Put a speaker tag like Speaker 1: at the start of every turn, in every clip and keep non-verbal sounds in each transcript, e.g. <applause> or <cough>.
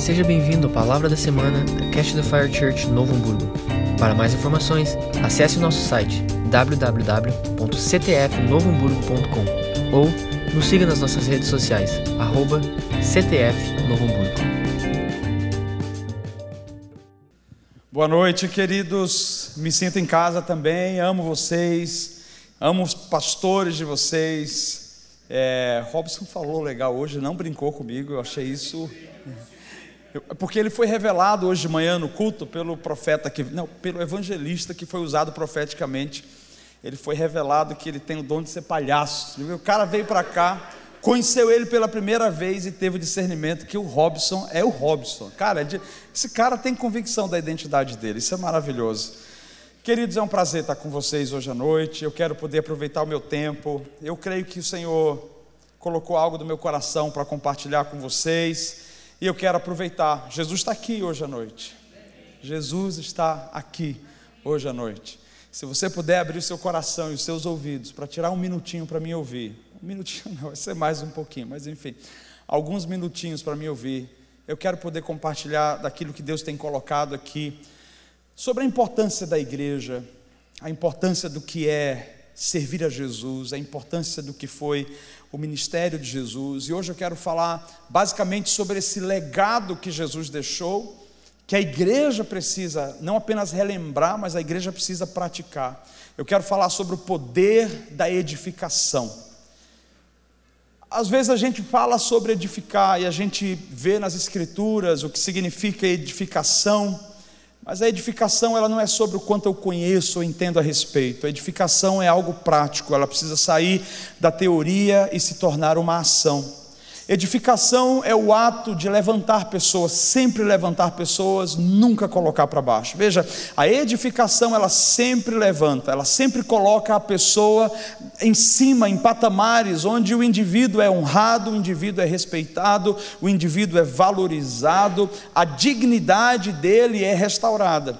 Speaker 1: Seja bem-vindo à Palavra da Semana da Cash the Fire Church Novo Hamburgo. Para mais informações, acesse o nosso site www.ctfnovohamburgo.com ou nos siga nas nossas redes sociais, arroba.
Speaker 2: Boa noite, queridos. Me sinto em casa também, amo vocês, amo os pastores de vocês. É, Robson falou legal hoje, não brincou comigo, eu achei isso. Porque ele foi revelado hoje de manhã no culto pelo profeta, que, não, pelo evangelista que foi usado profeticamente. Ele foi revelado que ele tem o dom de ser palhaço. O cara veio para cá, conheceu ele pela primeira vez e teve o discernimento que o Robson é o Robson. Cara, é esse cara tem convicção da identidade dele, isso é maravilhoso. Queridos, é um prazer estar com vocês hoje à noite. Eu quero poder aproveitar o meu tempo. Eu creio que o Senhor colocou algo do meu coração para compartilhar com vocês. E eu quero aproveitar. Jesus está aqui hoje à noite. Jesus está aqui hoje à noite. Se você puder abrir o seu coração e os seus ouvidos para tirar um minutinho para me ouvir, um minutinho <laughs> não, vai ser mais um pouquinho, mas enfim, alguns minutinhos para me ouvir, eu quero poder compartilhar daquilo que Deus tem colocado aqui sobre a importância da igreja, a importância do que é servir a Jesus, a importância do que foi o ministério de Jesus. E hoje eu quero falar basicamente sobre esse legado que Jesus deixou, que a igreja precisa não apenas relembrar, mas a igreja precisa praticar. Eu quero falar sobre o poder da edificação. Às vezes a gente fala sobre edificar e a gente vê nas escrituras o que significa edificação, mas a edificação ela não é sobre o quanto eu conheço ou entendo a respeito. A edificação é algo prático, ela precisa sair da teoria e se tornar uma ação. Edificação é o ato de levantar pessoas, sempre levantar pessoas, nunca colocar para baixo. Veja, a edificação ela sempre levanta, ela sempre coloca a pessoa em cima, em patamares onde o indivíduo é honrado, o indivíduo é respeitado, o indivíduo é valorizado, a dignidade dele é restaurada.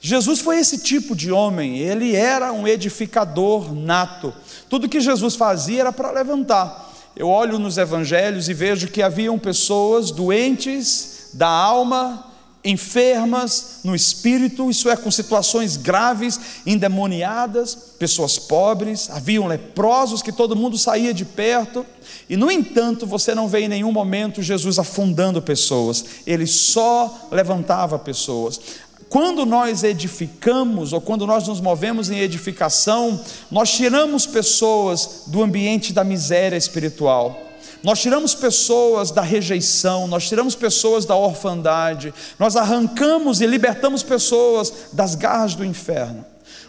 Speaker 2: Jesus foi esse tipo de homem, ele era um edificador nato. Tudo que Jesus fazia era para levantar eu olho nos evangelhos e vejo que haviam pessoas doentes da alma, enfermas no espírito, isso é, com situações graves, endemoniadas, pessoas pobres, haviam leprosos que todo mundo saía de perto, e no entanto você não vê em nenhum momento Jesus afundando pessoas, ele só levantava pessoas. Quando nós edificamos, ou quando nós nos movemos em edificação, nós tiramos pessoas do ambiente da miséria espiritual, nós tiramos pessoas da rejeição, nós tiramos pessoas da orfandade, nós arrancamos e libertamos pessoas das garras do inferno.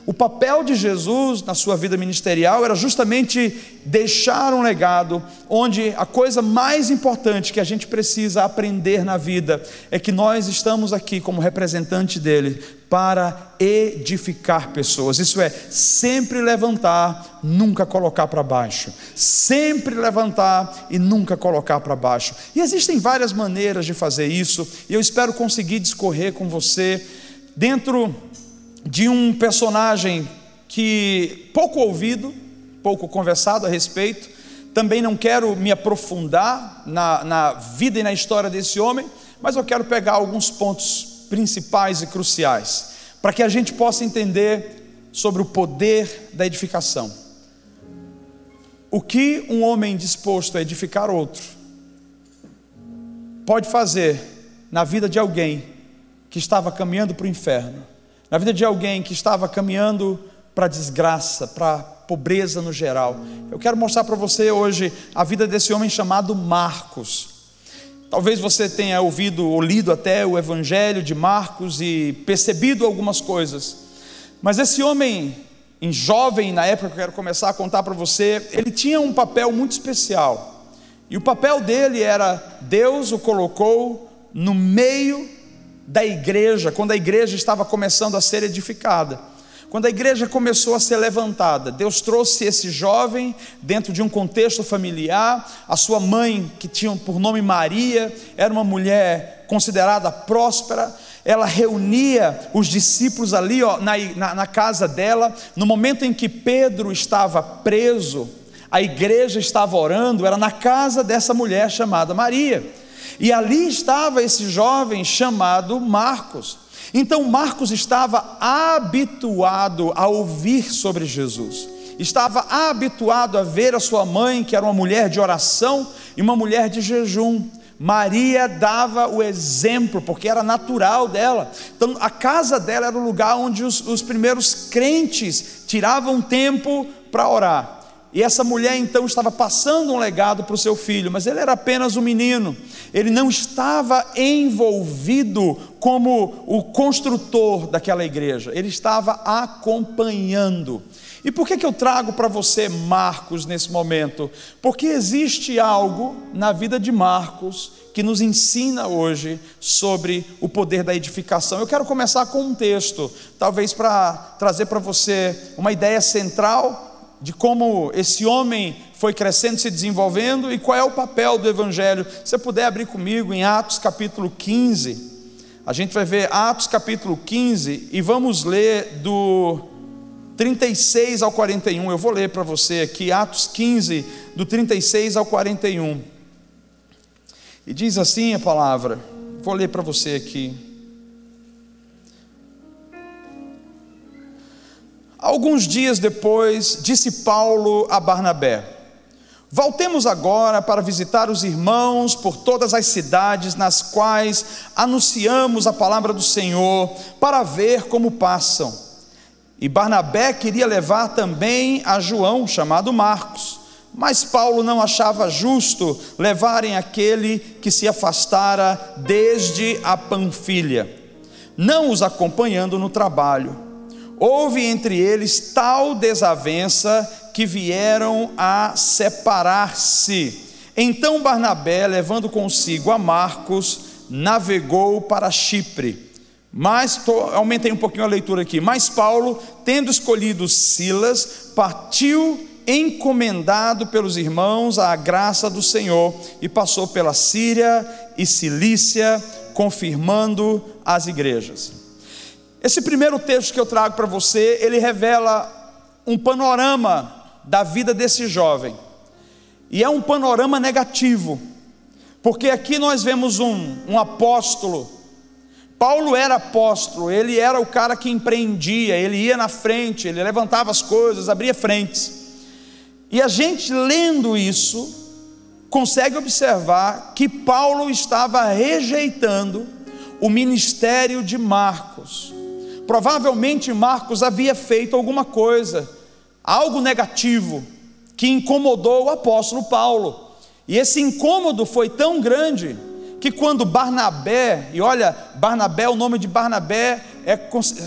Speaker 2: O papel de Jesus na sua vida ministerial era justamente deixar um legado onde a coisa mais importante que a gente precisa aprender na vida é que nós estamos aqui como representante dele para edificar pessoas. Isso é sempre levantar, nunca colocar para baixo. Sempre levantar e nunca colocar para baixo. E existem várias maneiras de fazer isso, e eu espero conseguir discorrer com você dentro de um personagem que pouco ouvido, pouco conversado a respeito. Também não quero me aprofundar na, na vida e na história desse homem, mas eu quero pegar alguns pontos principais e cruciais para que a gente possa entender sobre o poder da edificação. O que um homem disposto a edificar outro pode fazer na vida de alguém que estava caminhando para o inferno na vida de alguém que estava caminhando para a desgraça, para a pobreza no geral. Eu quero mostrar para você hoje a vida desse homem chamado Marcos. Talvez você tenha ouvido ou lido até o Evangelho de Marcos e percebido algumas coisas, mas esse homem, em jovem, na época que eu quero começar a contar para você, ele tinha um papel muito especial, e o papel dele era: Deus o colocou no meio da igreja, quando a igreja estava começando a ser edificada. Quando a igreja começou a ser levantada, Deus trouxe esse jovem dentro de um contexto familiar. A sua mãe, que tinha por nome Maria, era uma mulher considerada próspera. Ela reunia os discípulos ali ó, na, na, na casa dela. No momento em que Pedro estava preso, a igreja estava orando, era na casa dessa mulher chamada Maria. E ali estava esse jovem chamado Marcos. Então Marcos estava habituado a ouvir sobre Jesus, estava habituado a ver a sua mãe, que era uma mulher de oração e uma mulher de jejum. Maria dava o exemplo, porque era natural dela. Então, a casa dela era o lugar onde os, os primeiros crentes tiravam tempo para orar. E essa mulher então estava passando um legado para o seu filho, mas ele era apenas um menino, ele não estava envolvido como o construtor daquela igreja, ele estava acompanhando. E por que, que eu trago para você Marcos nesse momento? Porque existe algo na vida de Marcos que nos ensina hoje sobre o poder da edificação. Eu quero começar com um texto, talvez para trazer para você uma ideia central de como esse homem foi crescendo, se desenvolvendo e qual é o papel do Evangelho. Se você puder abrir comigo em Atos capítulo 15, a gente vai ver Atos capítulo 15 e vamos ler do 36 ao 41. Eu vou ler para você aqui, Atos 15, do 36 ao 41. E diz assim a palavra, vou ler para você aqui. Alguns dias depois, disse Paulo a Barnabé: Voltemos agora para visitar os irmãos por todas as cidades nas quais anunciamos a palavra do Senhor, para ver como passam. E Barnabé queria levar também a João, chamado Marcos, mas Paulo não achava justo levarem aquele que se afastara desde a Panfilha, não os acompanhando no trabalho. Houve entre eles tal desavença que vieram a separar-se. Então Barnabé, levando consigo a Marcos, navegou para Chipre. Mas, tô, aumentei um pouquinho a leitura aqui. Mas Paulo, tendo escolhido Silas, partiu encomendado pelos irmãos à graça do Senhor e passou pela Síria e Cilícia, confirmando as igrejas. Esse primeiro texto que eu trago para você, ele revela um panorama da vida desse jovem. E é um panorama negativo, porque aqui nós vemos um, um apóstolo. Paulo era apóstolo, ele era o cara que empreendia, ele ia na frente, ele levantava as coisas, abria frentes. E a gente lendo isso, consegue observar que Paulo estava rejeitando o ministério de Marcos. Provavelmente Marcos havia feito alguma coisa, algo negativo, que incomodou o apóstolo Paulo. E esse incômodo foi tão grande que quando Barnabé, e olha, Barnabé, o nome de Barnabé é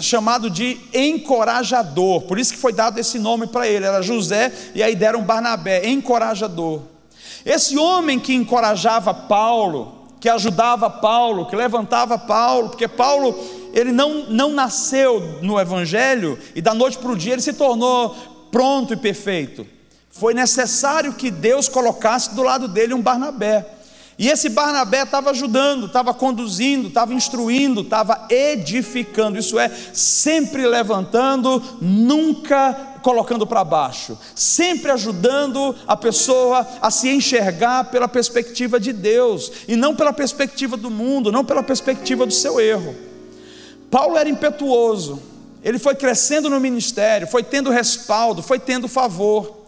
Speaker 2: chamado de encorajador, por isso que foi dado esse nome para ele, era José, e aí deram Barnabé, encorajador. Esse homem que encorajava Paulo, que ajudava Paulo, que levantava Paulo, porque Paulo ele não, não nasceu no Evangelho e da noite para o dia ele se tornou pronto e perfeito. Foi necessário que Deus colocasse do lado dele um Barnabé. E esse Barnabé estava ajudando, estava conduzindo, estava instruindo, estava edificando, isso é, sempre levantando, nunca colocando para baixo, sempre ajudando a pessoa a se enxergar pela perspectiva de Deus e não pela perspectiva do mundo, não pela perspectiva do seu erro. Paulo era impetuoso, ele foi crescendo no ministério, foi tendo respaldo, foi tendo favor.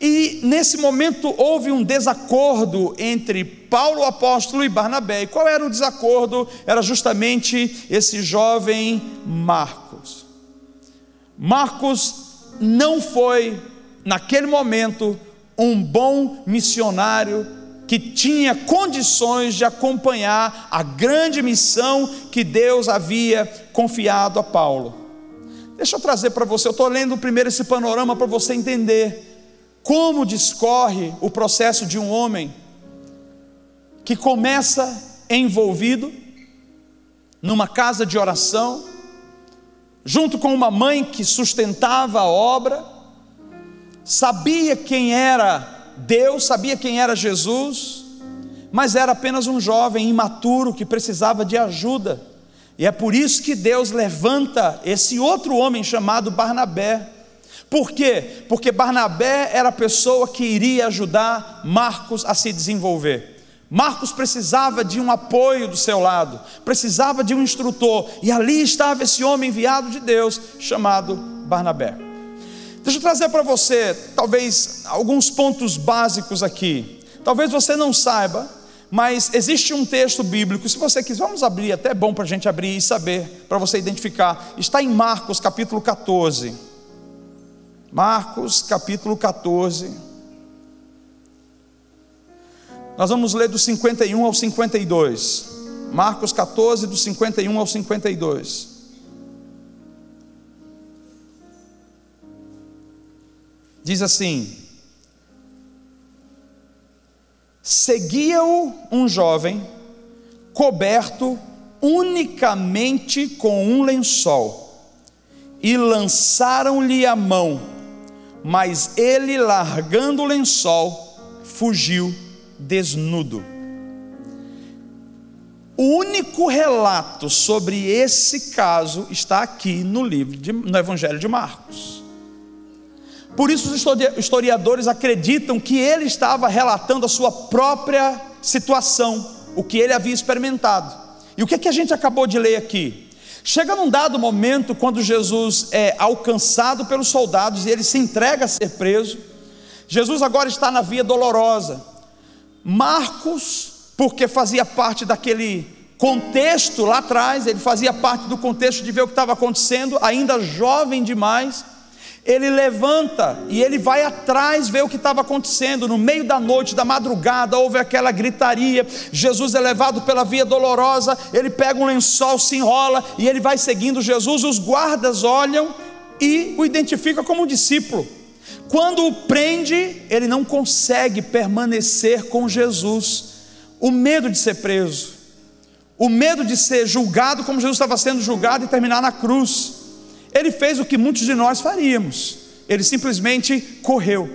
Speaker 2: E nesse momento houve um desacordo entre Paulo apóstolo e Barnabé. E qual era o desacordo? Era justamente esse jovem Marcos. Marcos não foi, naquele momento, um bom missionário que tinha condições de acompanhar a grande missão que Deus havia confiado a Paulo. Deixa eu trazer para você, eu estou lendo primeiro esse panorama para você entender como discorre o processo de um homem que começa envolvido numa casa de oração, junto com uma mãe que sustentava a obra, sabia quem era Deus sabia quem era Jesus, mas era apenas um jovem imaturo que precisava de ajuda. E é por isso que Deus levanta esse outro homem chamado Barnabé. Por quê? Porque Barnabé era a pessoa que iria ajudar Marcos a se desenvolver. Marcos precisava de um apoio do seu lado, precisava de um instrutor, e ali estava esse homem enviado de Deus, chamado Barnabé. Deixa eu trazer para você, talvez, alguns pontos básicos aqui. Talvez você não saiba, mas existe um texto bíblico, se você quiser, vamos abrir, até é bom para a gente abrir e saber, para você identificar. Está em Marcos capítulo 14. Marcos capítulo 14. Nós vamos ler do 51 ao 52. Marcos 14, do 51 ao 52. Diz assim: Seguia-o um jovem, coberto unicamente com um lençol, e lançaram-lhe a mão, mas ele, largando o lençol, fugiu desnudo. O único relato sobre esse caso está aqui no livro, de, no Evangelho de Marcos. Por isso, os historiadores acreditam que ele estava relatando a sua própria situação, o que ele havia experimentado. E o que, é que a gente acabou de ler aqui? Chega num dado momento, quando Jesus é alcançado pelos soldados e ele se entrega a ser preso, Jesus agora está na via dolorosa. Marcos, porque fazia parte daquele contexto lá atrás, ele fazia parte do contexto de ver o que estava acontecendo, ainda jovem demais. Ele levanta e ele vai atrás ver o que estava acontecendo. No meio da noite, da madrugada, houve aquela gritaria. Jesus é levado pela via dolorosa. Ele pega um lençol, se enrola e ele vai seguindo Jesus. Os guardas olham e o identificam como um discípulo. Quando o prende, ele não consegue permanecer com Jesus. O medo de ser preso, o medo de ser julgado como Jesus estava sendo julgado e terminar na cruz. Ele fez o que muitos de nós faríamos. Ele simplesmente correu.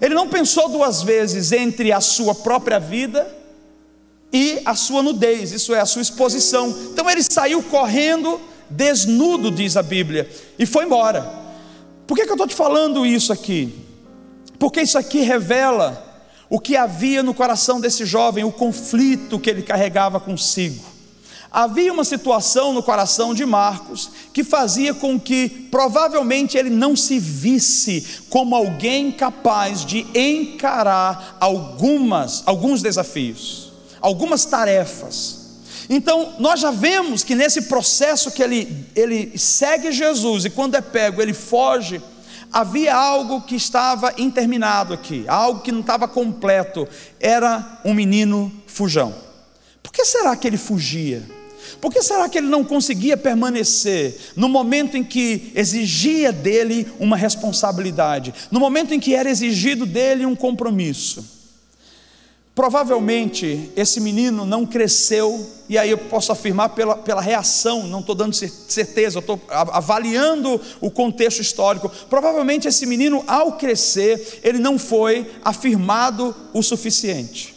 Speaker 2: Ele não pensou duas vezes entre a sua própria vida e a sua nudez, isso é, a sua exposição. Então ele saiu correndo, desnudo, diz a Bíblia, e foi embora. Por que, que eu estou te falando isso aqui? Porque isso aqui revela o que havia no coração desse jovem, o conflito que ele carregava consigo. Havia uma situação no coração de Marcos que fazia com que provavelmente ele não se visse como alguém capaz de encarar algumas alguns desafios, algumas tarefas. Então, nós já vemos que nesse processo que ele, ele segue Jesus e quando é pego, ele foge, havia algo que estava interminado aqui, algo que não estava completo. Era um menino fujão. Por que será que ele fugia? Por que será que ele não conseguia permanecer no momento em que exigia dele uma responsabilidade, no momento em que era exigido dele um compromisso? Provavelmente esse menino não cresceu, e aí eu posso afirmar pela, pela reação, não estou dando certeza, estou avaliando o contexto histórico. Provavelmente esse menino, ao crescer, ele não foi afirmado o suficiente.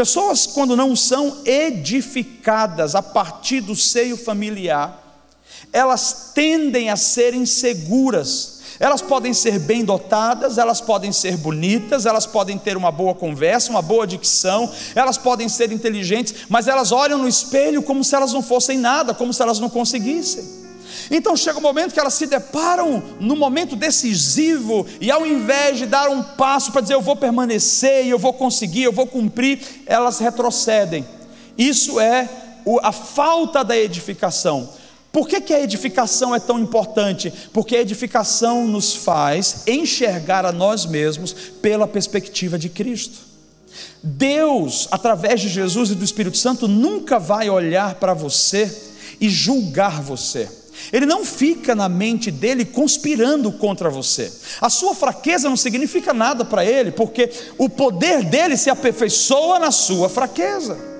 Speaker 2: Pessoas, quando não são edificadas a partir do seio familiar, elas tendem a ser inseguras elas podem ser bem dotadas, elas podem ser bonitas, elas podem ter uma boa conversa, uma boa dicção, elas podem ser inteligentes, mas elas olham no espelho como se elas não fossem nada, como se elas não conseguissem. Então chega um momento que elas se deparam no momento decisivo e ao invés de dar um passo para dizer eu vou permanecer, eu vou conseguir, eu vou cumprir, elas retrocedem. Isso é a falta da edificação. Por que, que a edificação é tão importante? Porque a edificação nos faz enxergar a nós mesmos pela perspectiva de Cristo. Deus, através de Jesus e do Espírito Santo, nunca vai olhar para você e julgar você. Ele não fica na mente dele conspirando contra você. A sua fraqueza não significa nada para ele, porque o poder dele se aperfeiçoa na sua fraqueza.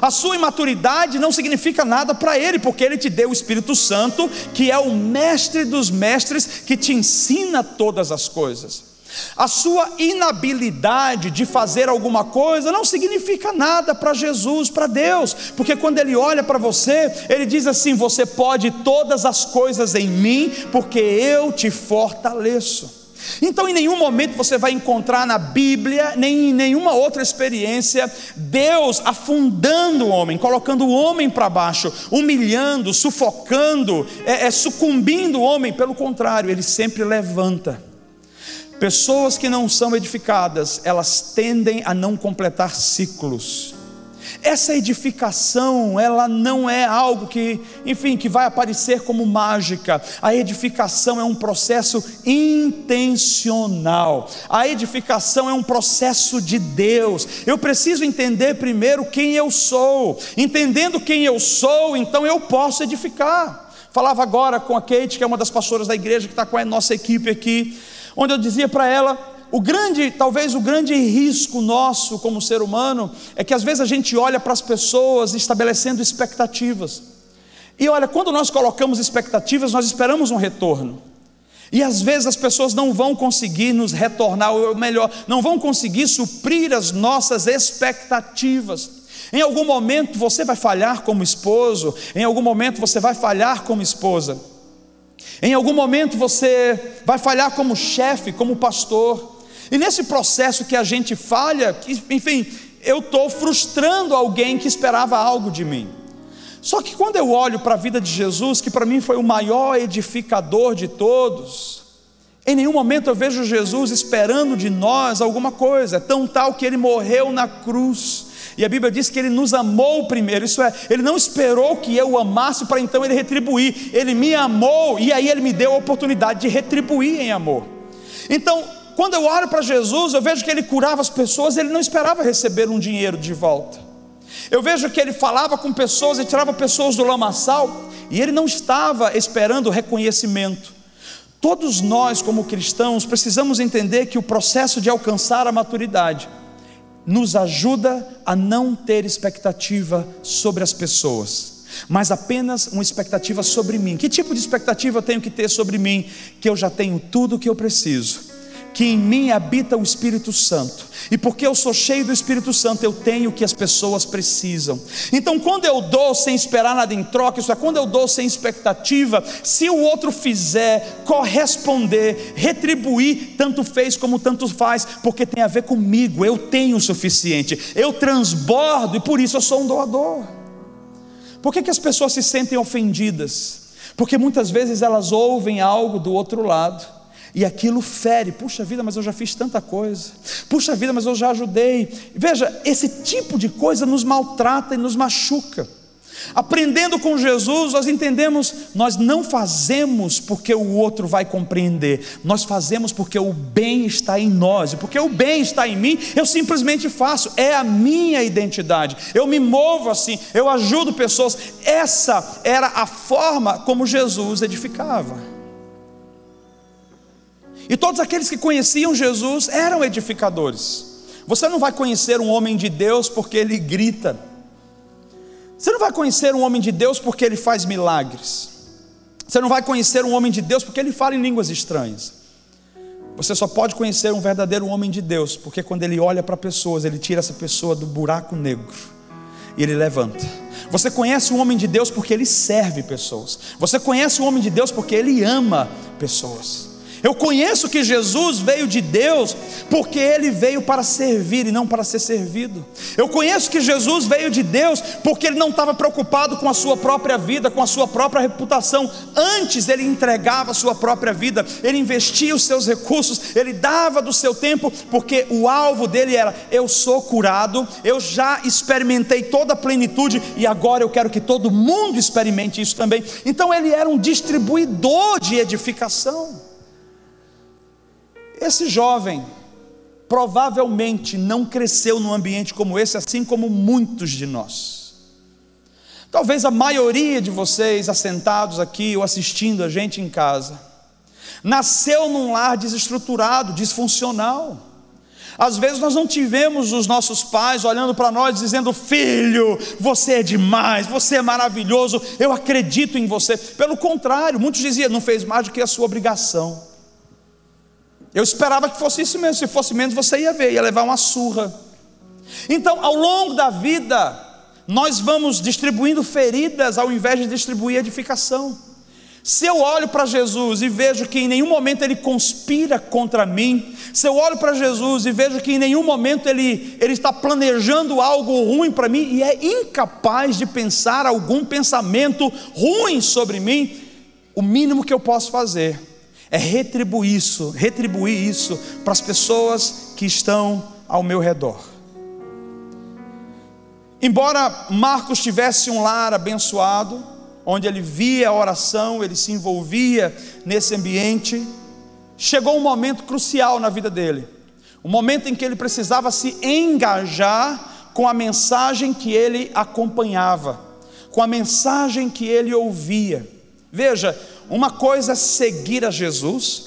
Speaker 2: A sua imaturidade não significa nada para Ele, porque Ele te deu o Espírito Santo, que é o mestre dos mestres, que te ensina todas as coisas. A sua inabilidade de fazer alguma coisa não significa nada para Jesus, para Deus, porque quando Ele olha para você, Ele diz assim: Você pode todas as coisas em mim, porque eu te fortaleço. Então, em nenhum momento você vai encontrar na Bíblia, nem em nenhuma outra experiência, Deus afundando o homem, colocando o homem para baixo, humilhando, sufocando, é, é, sucumbindo o homem. Pelo contrário, ele sempre levanta. Pessoas que não são edificadas, elas tendem a não completar ciclos. Essa edificação, ela não é algo que, enfim, que vai aparecer como mágica. A edificação é um processo intencional. A edificação é um processo de Deus. Eu preciso entender primeiro quem eu sou. Entendendo quem eu sou, então eu posso edificar. Falava agora com a Kate, que é uma das pastoras da igreja que está com a nossa equipe aqui, onde eu dizia para ela o grande, talvez o grande risco nosso como ser humano é que às vezes a gente olha para as pessoas estabelecendo expectativas. E olha, quando nós colocamos expectativas, nós esperamos um retorno. E às vezes as pessoas não vão conseguir nos retornar, ou melhor, não vão conseguir suprir as nossas expectativas. Em algum momento você vai falhar como esposo, em algum momento você vai falhar como esposa. Em algum momento você vai falhar como chefe, como pastor. E nesse processo que a gente falha, enfim, eu estou frustrando alguém que esperava algo de mim. Só que quando eu olho para a vida de Jesus, que para mim foi o maior edificador de todos, em nenhum momento eu vejo Jesus esperando de nós alguma coisa, tão tal que ele morreu na cruz. E a Bíblia diz que ele nos amou primeiro, isso é, ele não esperou que eu o amasse para então ele retribuir, ele me amou e aí ele me deu a oportunidade de retribuir em amor. Então, quando eu olho para Jesus, eu vejo que ele curava as pessoas, ele não esperava receber um dinheiro de volta. Eu vejo que ele falava com pessoas e tirava pessoas do lamaçal, e ele não estava esperando reconhecimento. Todos nós, como cristãos, precisamos entender que o processo de alcançar a maturidade nos ajuda a não ter expectativa sobre as pessoas, mas apenas uma expectativa sobre mim. Que tipo de expectativa eu tenho que ter sobre mim? Que eu já tenho tudo o que eu preciso que em mim habita o Espírito Santo, e porque eu sou cheio do Espírito Santo, eu tenho o que as pessoas precisam. Então, quando eu dou sem esperar nada em troca, isso é quando eu dou sem expectativa, se o outro fizer, corresponder, retribuir, tanto fez como tanto faz, porque tem a ver comigo, eu tenho o suficiente, eu transbordo e por isso eu sou um doador. Por que, que as pessoas se sentem ofendidas? Porque muitas vezes elas ouvem algo do outro lado e aquilo fere. Puxa vida, mas eu já fiz tanta coisa. Puxa vida, mas eu já ajudei. Veja, esse tipo de coisa nos maltrata e nos machuca. Aprendendo com Jesus, nós entendemos, nós não fazemos porque o outro vai compreender, nós fazemos porque o bem está em nós, e porque o bem está em mim, eu simplesmente faço, é a minha identidade, eu me movo assim, eu ajudo pessoas. Essa era a forma como Jesus edificava. E todos aqueles que conheciam Jesus eram edificadores. Você não vai conhecer um homem de Deus porque ele grita. Você não vai conhecer um homem de Deus porque ele faz milagres. Você não vai conhecer um homem de Deus porque ele fala em línguas estranhas. Você só pode conhecer um verdadeiro homem de Deus porque quando ele olha para pessoas, ele tira essa pessoa do buraco negro e ele levanta. Você conhece um homem de Deus porque ele serve pessoas. Você conhece um homem de Deus porque ele ama pessoas. Eu conheço que Jesus veio de Deus porque ele veio para servir e não para ser servido. Eu conheço que Jesus veio de Deus porque ele não estava preocupado com a sua própria vida, com a sua própria reputação. Antes ele entregava a sua própria vida, ele investia os seus recursos, ele dava do seu tempo, porque o alvo dele era: eu sou curado, eu já experimentei toda a plenitude e agora eu quero que todo mundo experimente isso também. Então ele era um distribuidor de edificação. Esse jovem provavelmente não cresceu num ambiente como esse, assim como muitos de nós. Talvez a maioria de vocês assentados aqui ou assistindo a gente em casa, nasceu num lar desestruturado, disfuncional. Às vezes nós não tivemos os nossos pais olhando para nós dizendo: Filho, você é demais, você é maravilhoso, eu acredito em você. Pelo contrário, muitos diziam: Não fez mais do que a sua obrigação. Eu esperava que fosse isso mesmo. Se fosse menos, você ia ver, ia levar uma surra. Então, ao longo da vida, nós vamos distribuindo feridas ao invés de distribuir edificação. Se eu olho para Jesus e vejo que em nenhum momento ele conspira contra mim, se eu olho para Jesus e vejo que em nenhum momento ele, ele está planejando algo ruim para mim e é incapaz de pensar algum pensamento ruim sobre mim, o mínimo que eu posso fazer é retribuir isso, retribuir isso para as pessoas que estão ao meu redor. Embora Marcos tivesse um lar abençoado, onde ele via a oração, ele se envolvia nesse ambiente. Chegou um momento crucial na vida dele, um momento em que ele precisava se engajar com a mensagem que ele acompanhava, com a mensagem que ele ouvia. Veja, uma coisa é seguir a Jesus,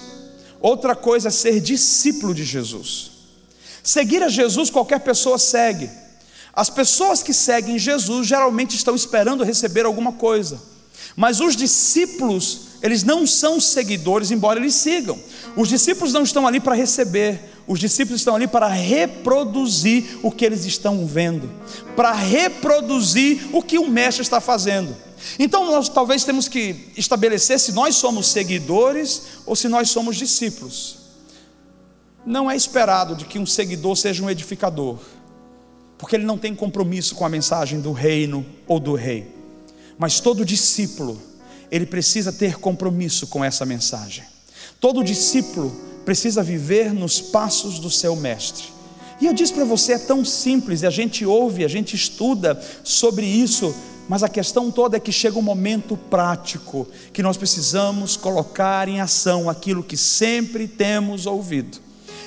Speaker 2: outra coisa é ser discípulo de Jesus. Seguir a Jesus qualquer pessoa segue. As pessoas que seguem Jesus geralmente estão esperando receber alguma coisa. Mas os discípulos, eles não são seguidores, embora eles sigam. Os discípulos não estão ali para receber, os discípulos estão ali para reproduzir o que eles estão vendo, para reproduzir o que o mestre está fazendo. Então nós talvez temos que estabelecer se nós somos seguidores ou se nós somos discípulos. Não é esperado de que um seguidor seja um edificador porque ele não tem compromisso com a mensagem do reino ou do rei. Mas todo discípulo, ele precisa ter compromisso com essa mensagem. Todo discípulo precisa viver nos passos do seu mestre. E eu disse para você, é tão simples, e a gente ouve, a gente estuda sobre isso, mas a questão toda é que chega um momento prático que nós precisamos colocar em ação aquilo que sempre temos ouvido.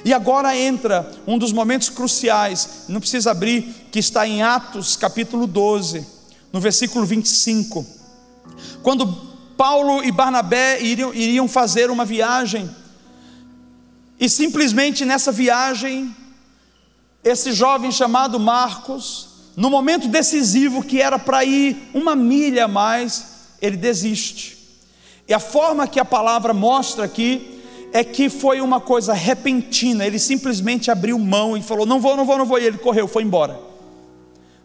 Speaker 2: E agora entra um dos momentos cruciais, não precisa abrir, que está em Atos capítulo 12, no versículo 25. Quando Paulo e Barnabé iriam, iriam fazer uma viagem, e simplesmente nessa viagem, esse jovem chamado Marcos, no momento decisivo que era para ir uma milha a mais, ele desiste. E a forma que a palavra mostra aqui é que foi uma coisa repentina, ele simplesmente abriu mão e falou: Não vou, não vou, não vou, e ele correu, foi embora.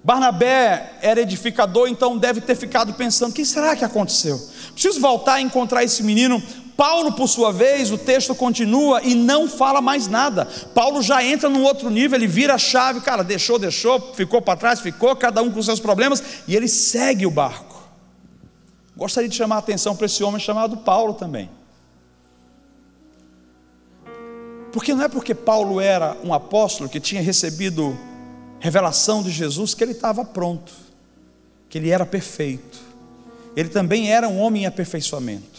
Speaker 2: Barnabé era edificador, então deve ter ficado pensando: o que será que aconteceu? Preciso voltar a encontrar esse menino. Paulo, por sua vez, o texto continua e não fala mais nada. Paulo já entra num outro nível, ele vira a chave, cara, deixou, deixou, ficou para trás, ficou, cada um com seus problemas, e ele segue o barco. Gostaria de chamar a atenção para esse homem chamado Paulo também. Porque não é porque Paulo era um apóstolo que tinha recebido revelação de Jesus que ele estava pronto, que ele era perfeito. Ele também era um homem em aperfeiçoamento.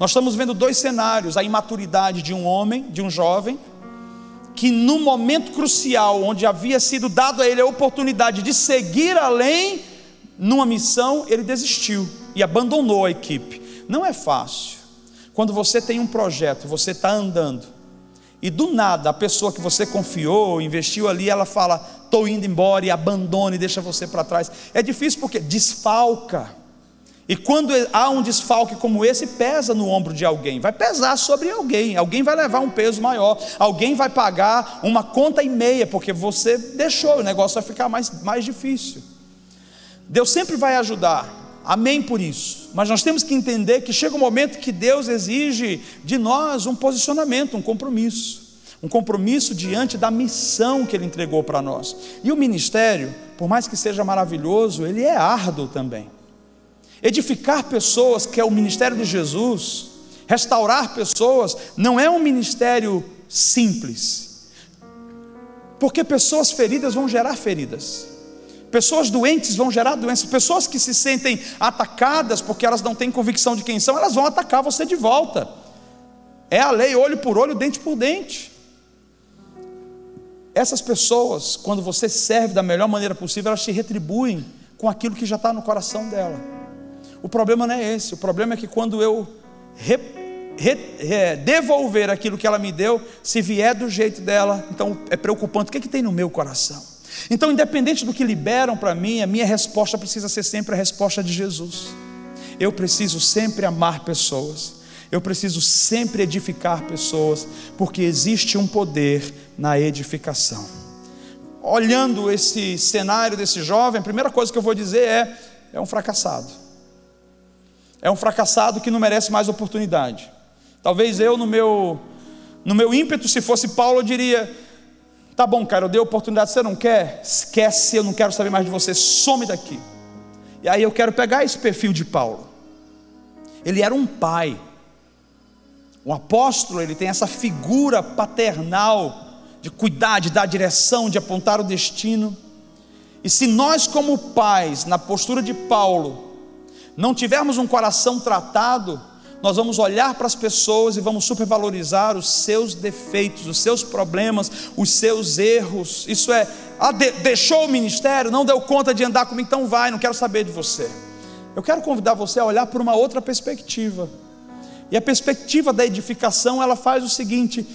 Speaker 2: Nós estamos vendo dois cenários: a imaturidade de um homem, de um jovem, que no momento crucial, onde havia sido dado a ele a oportunidade de seguir além numa missão, ele desistiu e abandonou a equipe. Não é fácil. Quando você tem um projeto, você está andando, e do nada, a pessoa que você confiou, investiu ali, ela fala: estou indo embora e abandona e deixa você para trás. É difícil porque desfalca. E quando há um desfalque como esse, pesa no ombro de alguém, vai pesar sobre alguém, alguém vai levar um peso maior, alguém vai pagar uma conta e meia, porque você deixou, o negócio vai ficar mais, mais difícil. Deus sempre vai ajudar, Amém por isso. Mas nós temos que entender que chega um momento que Deus exige de nós um posicionamento, um compromisso. Um compromisso diante da missão que Ele entregou para nós. E o ministério, por mais que seja maravilhoso, ele é árduo também. Edificar pessoas, que é o ministério de Jesus, restaurar pessoas, não é um ministério simples. Porque pessoas feridas vão gerar feridas. Pessoas doentes vão gerar doenças. Pessoas que se sentem atacadas porque elas não têm convicção de quem são, elas vão atacar você de volta. É a lei, olho por olho, dente por dente. Essas pessoas, quando você serve da melhor maneira possível, elas te retribuem com aquilo que já está no coração dela. O problema não é esse. O problema é que quando eu re, re, devolver aquilo que ela me deu, se vier do jeito dela, então é preocupante. O que, é que tem no meu coração? Então, independente do que liberam para mim, a minha resposta precisa ser sempre a resposta de Jesus. Eu preciso sempre amar pessoas, eu preciso sempre edificar pessoas, porque existe um poder na edificação. Olhando esse cenário desse jovem, a primeira coisa que eu vou dizer é: é um fracassado. É um fracassado que não merece mais oportunidade. Talvez eu, no meu, no meu ímpeto, se fosse Paulo, eu diria: tá bom, cara, eu dei oportunidade, você não quer? Esquece, eu não quero saber mais de você, some daqui. E aí eu quero pegar esse perfil de Paulo. Ele era um pai. O apóstolo, ele tem essa figura paternal de cuidar, de dar direção, de apontar o destino. E se nós, como pais, na postura de Paulo, não tivermos um coração tratado, nós vamos olhar para as pessoas e vamos supervalorizar os seus defeitos, os seus problemas, os seus erros. Isso é, ah, de, deixou o ministério, não deu conta de andar comigo, então vai, não quero saber de você. Eu quero convidar você a olhar por uma outra perspectiva. E a perspectiva da edificação, ela faz o seguinte: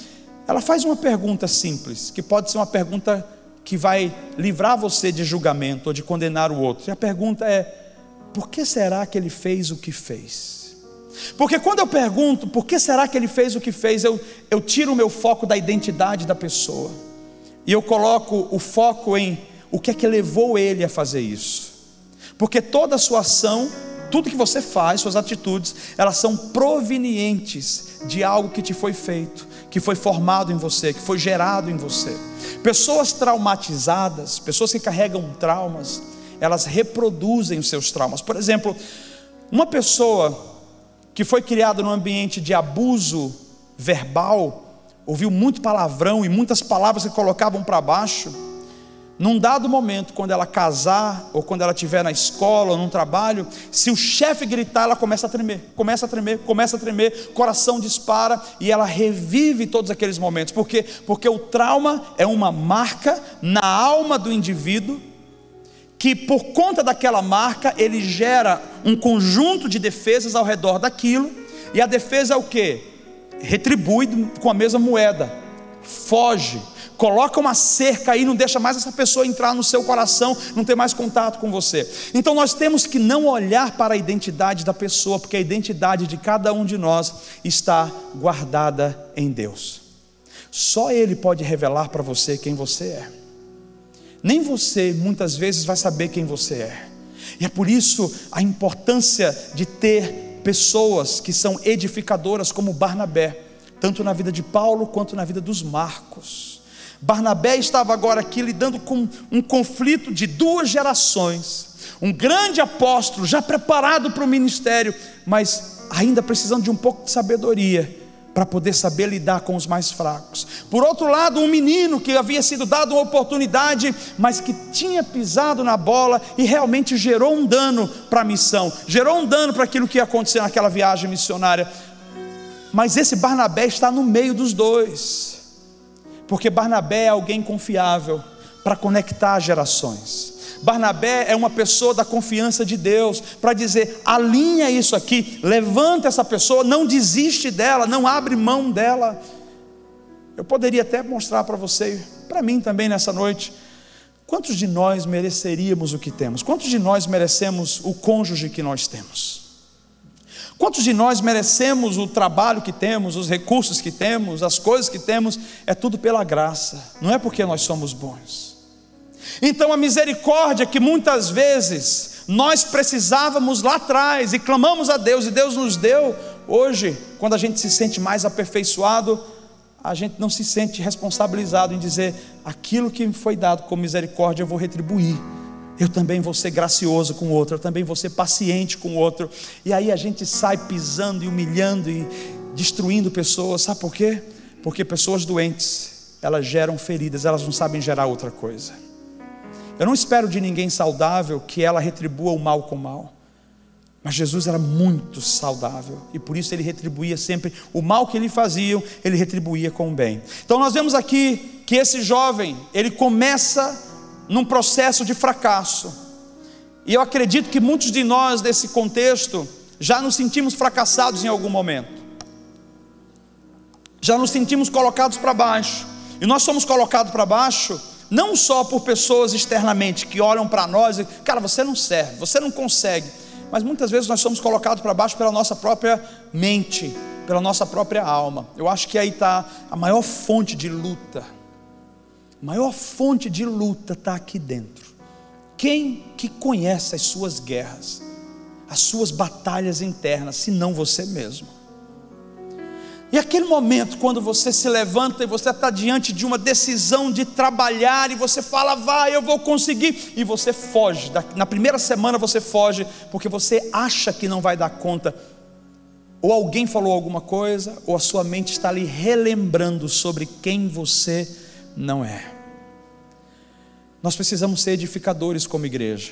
Speaker 2: ela faz uma pergunta simples, que pode ser uma pergunta que vai livrar você de julgamento ou de condenar o outro. E a pergunta é: por que será que ele fez o que fez? Porque quando eu pergunto por que será que ele fez o que fez, eu, eu tiro o meu foco da identidade da pessoa e eu coloco o foco em o que é que levou ele a fazer isso. Porque toda a sua ação, tudo que você faz, suas atitudes, elas são provenientes de algo que te foi feito, que foi formado em você, que foi gerado em você. Pessoas traumatizadas, pessoas que carregam traumas, elas reproduzem os seus traumas. Por exemplo, uma pessoa que foi criada num ambiente de abuso verbal, ouviu muito palavrão e muitas palavras que colocavam para baixo, num dado momento, quando ela casar, ou quando ela estiver na escola, ou num trabalho, se o chefe gritar, ela começa a tremer, começa a tremer, começa a tremer, coração dispara e ela revive todos aqueles momentos. Por quê? Porque o trauma é uma marca na alma do indivíduo, que por conta daquela marca, ele gera um conjunto de defesas ao redor daquilo, e a defesa é o que? Retribui com a mesma moeda, foge coloca uma cerca aí, não deixa mais essa pessoa entrar no seu coração, não ter mais contato com você. Então nós temos que não olhar para a identidade da pessoa, porque a identidade de cada um de nós está guardada em Deus. Só Ele pode revelar para você quem você é. Nem você muitas vezes vai saber quem você é. E é por isso a importância de ter pessoas que são edificadoras como Barnabé, tanto na vida de Paulo quanto na vida dos Marcos. Barnabé estava agora aqui lidando com um conflito de duas gerações. Um grande apóstolo, já preparado para o ministério, mas ainda precisando de um pouco de sabedoria para poder saber lidar com os mais fracos. Por outro lado, um menino que havia sido dado uma oportunidade, mas que tinha pisado na bola e realmente gerou um dano para a missão, gerou um dano para aquilo que ia acontecer naquela viagem missionária. Mas esse Barnabé está no meio dos dois porque Barnabé é alguém confiável para conectar gerações. Barnabé é uma pessoa da confiança de Deus para dizer: alinha isso aqui, levanta essa pessoa, não desiste dela, não abre mão dela. Eu poderia até mostrar para você, para mim também nessa noite, quantos de nós mereceríamos o que temos? Quantos de nós merecemos o cônjuge que nós temos? Quantos de nós merecemos o trabalho que temos, os recursos que temos, as coisas que temos? É tudo pela graça, não é porque nós somos bons. Então a misericórdia que muitas vezes nós precisávamos lá atrás e clamamos a Deus e Deus nos deu, hoje, quando a gente se sente mais aperfeiçoado, a gente não se sente responsabilizado em dizer aquilo que me foi dado com misericórdia eu vou retribuir eu também vou ser gracioso com o outro, eu também vou ser paciente com o outro. E aí a gente sai pisando e humilhando e destruindo pessoas, sabe por quê? Porque pessoas doentes, elas geram feridas, elas não sabem gerar outra coisa. Eu não espero de ninguém saudável que ela retribua o mal com o mal. Mas Jesus era muito saudável e por isso ele retribuía sempre o mal que lhe faziam, ele retribuía com o bem. Então nós vemos aqui que esse jovem, ele começa num processo de fracasso. E eu acredito que muitos de nós, nesse contexto, já nos sentimos fracassados em algum momento, já nos sentimos colocados para baixo, e nós somos colocados para baixo não só por pessoas externamente que olham para nós e, cara, você não serve, você não consegue, mas muitas vezes nós somos colocados para baixo pela nossa própria mente, pela nossa própria alma. Eu acho que aí está a maior fonte de luta maior fonte de luta está aqui dentro. Quem que conhece as suas guerras? as suas batalhas internas, senão você mesmo. E aquele momento, quando você se levanta e você está diante de uma decisão de trabalhar, e você fala, vai, eu vou conseguir, e você foge, na primeira semana você foge, porque você acha que não vai dar conta, ou alguém falou alguma coisa, ou a sua mente está ali relembrando sobre quem você não é. Nós precisamos ser edificadores como igreja.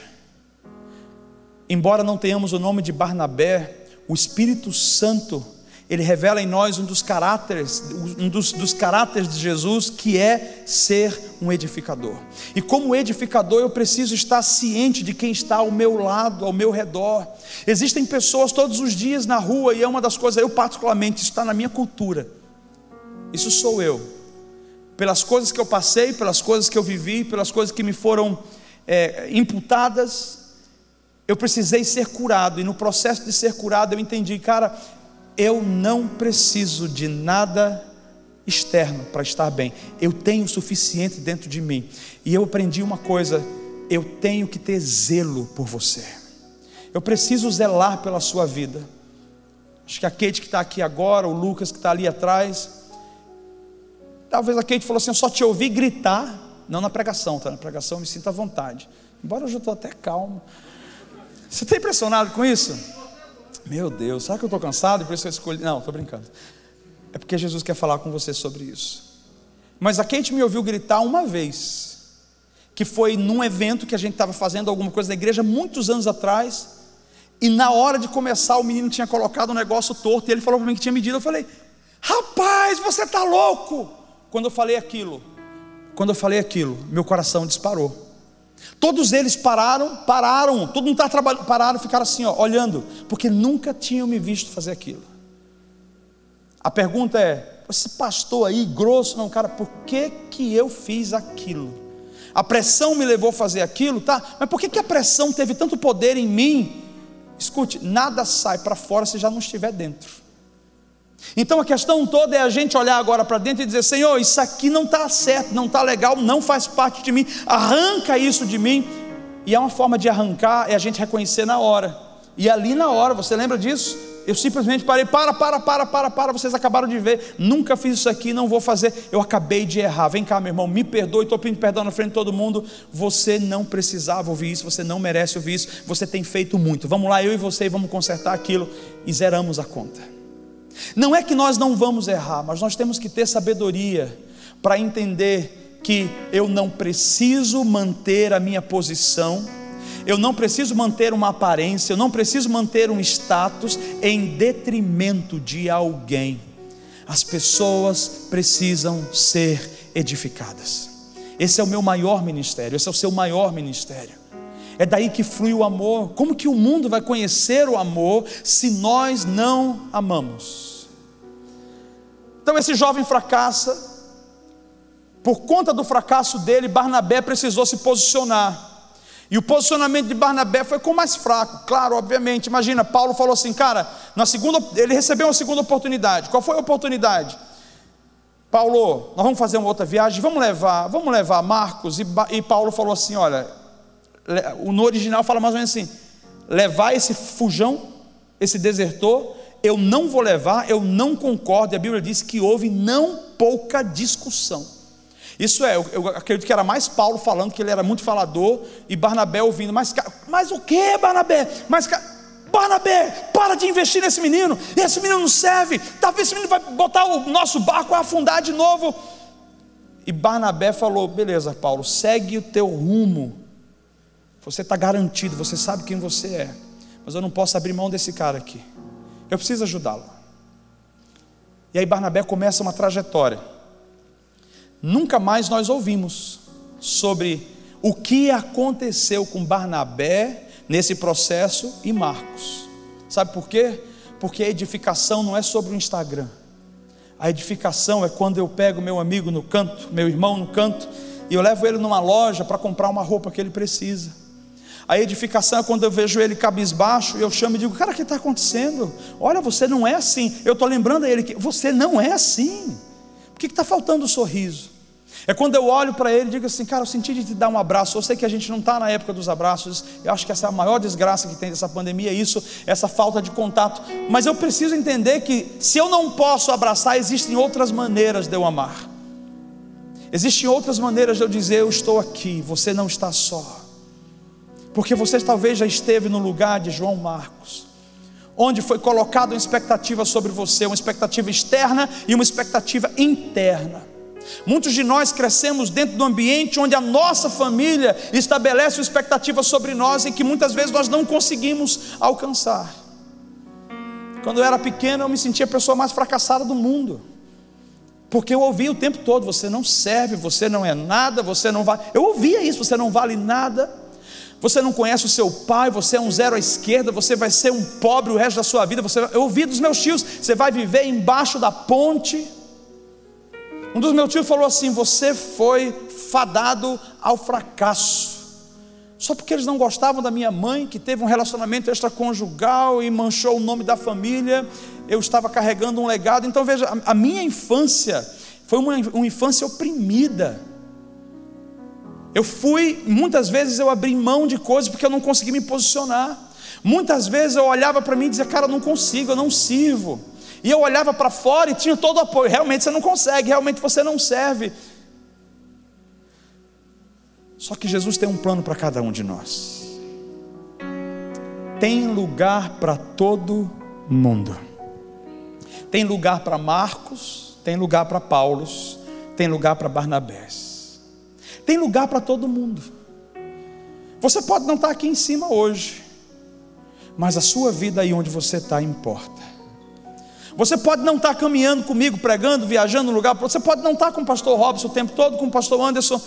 Speaker 2: Embora não tenhamos o nome de Barnabé, o Espírito Santo ele revela em nós um dos caráteres, um dos, dos caráteres de Jesus, que é ser um edificador. E como edificador, eu preciso estar ciente de quem está ao meu lado, ao meu redor. Existem pessoas todos os dias na rua, e é uma das coisas, eu particularmente, isso está na minha cultura. Isso sou eu. Pelas coisas que eu passei, pelas coisas que eu vivi, pelas coisas que me foram é, imputadas, eu precisei ser curado, e no processo de ser curado eu entendi, cara, eu não preciso de nada externo para estar bem. Eu tenho o suficiente dentro de mim. E eu aprendi uma coisa: eu tenho que ter zelo por você. Eu preciso zelar pela sua vida. Acho que a Kate que está aqui agora, o Lucas que está ali atrás. Talvez a Kate falou assim: eu só te ouvi gritar. Não na pregação, tá? Na pregação eu me sinto à vontade. Embora eu já estou até calmo. Você está impressionado com isso? Meu Deus, será que eu estou cansado e por isso eu escolhi? Não, estou brincando. É porque Jesus quer falar com você sobre isso. Mas a Kate me ouviu gritar uma vez, que foi num evento que a gente estava fazendo alguma coisa na igreja muitos anos atrás, e na hora de começar o menino tinha colocado um negócio torto, e ele falou para mim que tinha medido, eu falei, rapaz, você está louco! Quando eu falei aquilo, quando eu falei aquilo, meu coração disparou. Todos eles pararam, pararam, todo mundo está trabalhando, pararam, ficaram assim, ó, olhando, porque nunca tinham me visto fazer aquilo. A pergunta é: esse pastor aí, grosso, não, cara, por que, que eu fiz aquilo? A pressão me levou a fazer aquilo, tá? Mas por que, que a pressão teve tanto poder em mim? Escute, nada sai para fora se já não estiver dentro. Então a questão toda é a gente olhar agora para dentro e dizer: Senhor, isso aqui não está certo, não está legal, não faz parte de mim, arranca isso de mim. E é uma forma de arrancar, é a gente reconhecer na hora. E ali na hora, você lembra disso? Eu simplesmente parei, para, para, para, para, para, vocês acabaram de ver, nunca fiz isso aqui, não vou fazer, eu acabei de errar. Vem cá, meu irmão, me perdoe, estou pedindo perdão na frente de todo mundo. Você não precisava ouvir isso, você não merece ouvir isso, você tem feito muito. Vamos lá, eu e você, vamos consertar aquilo e zeramos a conta. Não é que nós não vamos errar, mas nós temos que ter sabedoria para entender que eu não preciso manter a minha posição, eu não preciso manter uma aparência, eu não preciso manter um status em detrimento de alguém. As pessoas precisam ser edificadas. Esse é o meu maior ministério, esse é o seu maior ministério. É daí que flui o amor. Como que o mundo vai conhecer o amor se nós não amamos? Então esse jovem fracassa. Por conta do fracasso dele, Barnabé precisou se posicionar. E o posicionamento de Barnabé foi com mais fraco, claro, obviamente. Imagina, Paulo falou assim, cara, na segunda, ele recebeu uma segunda oportunidade. Qual foi a oportunidade? Paulo, nós vamos fazer uma outra viagem, vamos levar, vamos levar Marcos. E, e Paulo falou assim: olha, no original fala mais ou menos assim: levar esse fujão, esse desertor, eu não vou levar, eu não concordo. E a Bíblia diz que houve não pouca discussão. Isso é, eu, acredito que era mais Paulo falando que ele era muito falador e Barnabé ouvindo. Mas, mas o que, Barnabé? Mas, Barnabé, para de investir nesse menino. Esse menino não serve. Talvez esse menino vai botar o nosso barco a afundar de novo. E Barnabé falou: beleza, Paulo, segue o teu rumo. Você está garantido, você sabe quem você é. Mas eu não posso abrir mão desse cara aqui. Eu preciso ajudá-lo. E aí Barnabé começa uma trajetória. Nunca mais nós ouvimos sobre o que aconteceu com Barnabé nesse processo e Marcos. Sabe por quê? Porque a edificação não é sobre o Instagram. A edificação é quando eu pego meu amigo no canto, meu irmão no canto, e eu levo ele numa loja para comprar uma roupa que ele precisa. A edificação é quando eu vejo ele cabisbaixo, eu chamo e digo: Cara, o que está acontecendo? Olha, você não é assim. Eu estou lembrando a ele que você não é assim. Por que está faltando o sorriso? É quando eu olho para ele e digo assim, cara, eu senti de te dar um abraço. Eu sei que a gente não está na época dos abraços. Eu acho que essa é a maior desgraça que tem dessa pandemia, é isso, essa falta de contato. Mas eu preciso entender que se eu não posso abraçar, existem outras maneiras de eu amar. Existem outras maneiras de eu dizer, eu estou aqui, você não está só. Porque você talvez já esteve no lugar de João Marcos, onde foi colocada uma expectativa sobre você, uma expectativa externa e uma expectativa interna. Muitos de nós crescemos dentro do ambiente onde a nossa família estabelece uma expectativa sobre nós e que muitas vezes nós não conseguimos alcançar. Quando eu era pequeno, eu me sentia a pessoa mais fracassada do mundo. Porque eu ouvia o tempo todo: você não serve, você não é nada, você não vale. Eu ouvia isso: você não vale nada, você não conhece o seu pai, você é um zero à esquerda, você vai ser um pobre o resto da sua vida. Você... Eu ouvi dos meus tios: você vai viver embaixo da ponte. Um dos meus tios falou assim: Você foi fadado ao fracasso. Só porque eles não gostavam da minha mãe, que teve um relacionamento extraconjugal e manchou o nome da família, eu estava carregando um legado. Então veja, a minha infância foi uma, uma infância oprimida. Eu fui, muitas vezes eu abri mão de coisas porque eu não consegui me posicionar. Muitas vezes eu olhava para mim e dizia, cara, eu não consigo, eu não sirvo. E eu olhava para fora e tinha todo o apoio. Realmente você não consegue, realmente você não serve. Só que Jesus tem um plano para cada um de nós. Tem lugar para todo mundo. Tem lugar para Marcos, tem lugar para Paulo, tem lugar para Barnabés. Tem lugar para todo mundo. Você pode não estar aqui em cima hoje, mas a sua vida aí onde você está importa. Você pode não estar caminhando comigo, pregando, viajando no lugar, você pode não estar com o pastor Robson o tempo todo, com o pastor Anderson,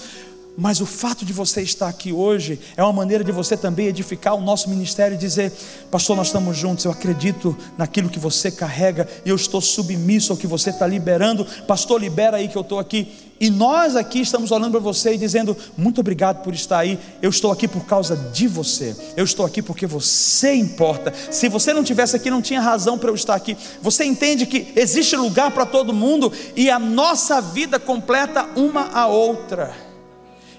Speaker 2: mas o fato de você estar aqui hoje é uma maneira de você também edificar o nosso ministério e dizer: Pastor, nós estamos juntos, eu acredito naquilo que você carrega, e eu estou submisso ao que você está liberando. Pastor, libera aí que eu estou aqui. E nós aqui estamos olhando para você e dizendo: Muito obrigado por estar aí. Eu estou aqui por causa de você. Eu estou aqui porque você importa. Se você não tivesse aqui, não tinha razão para eu estar aqui. Você entende que existe lugar para todo mundo e a nossa vida completa uma a outra.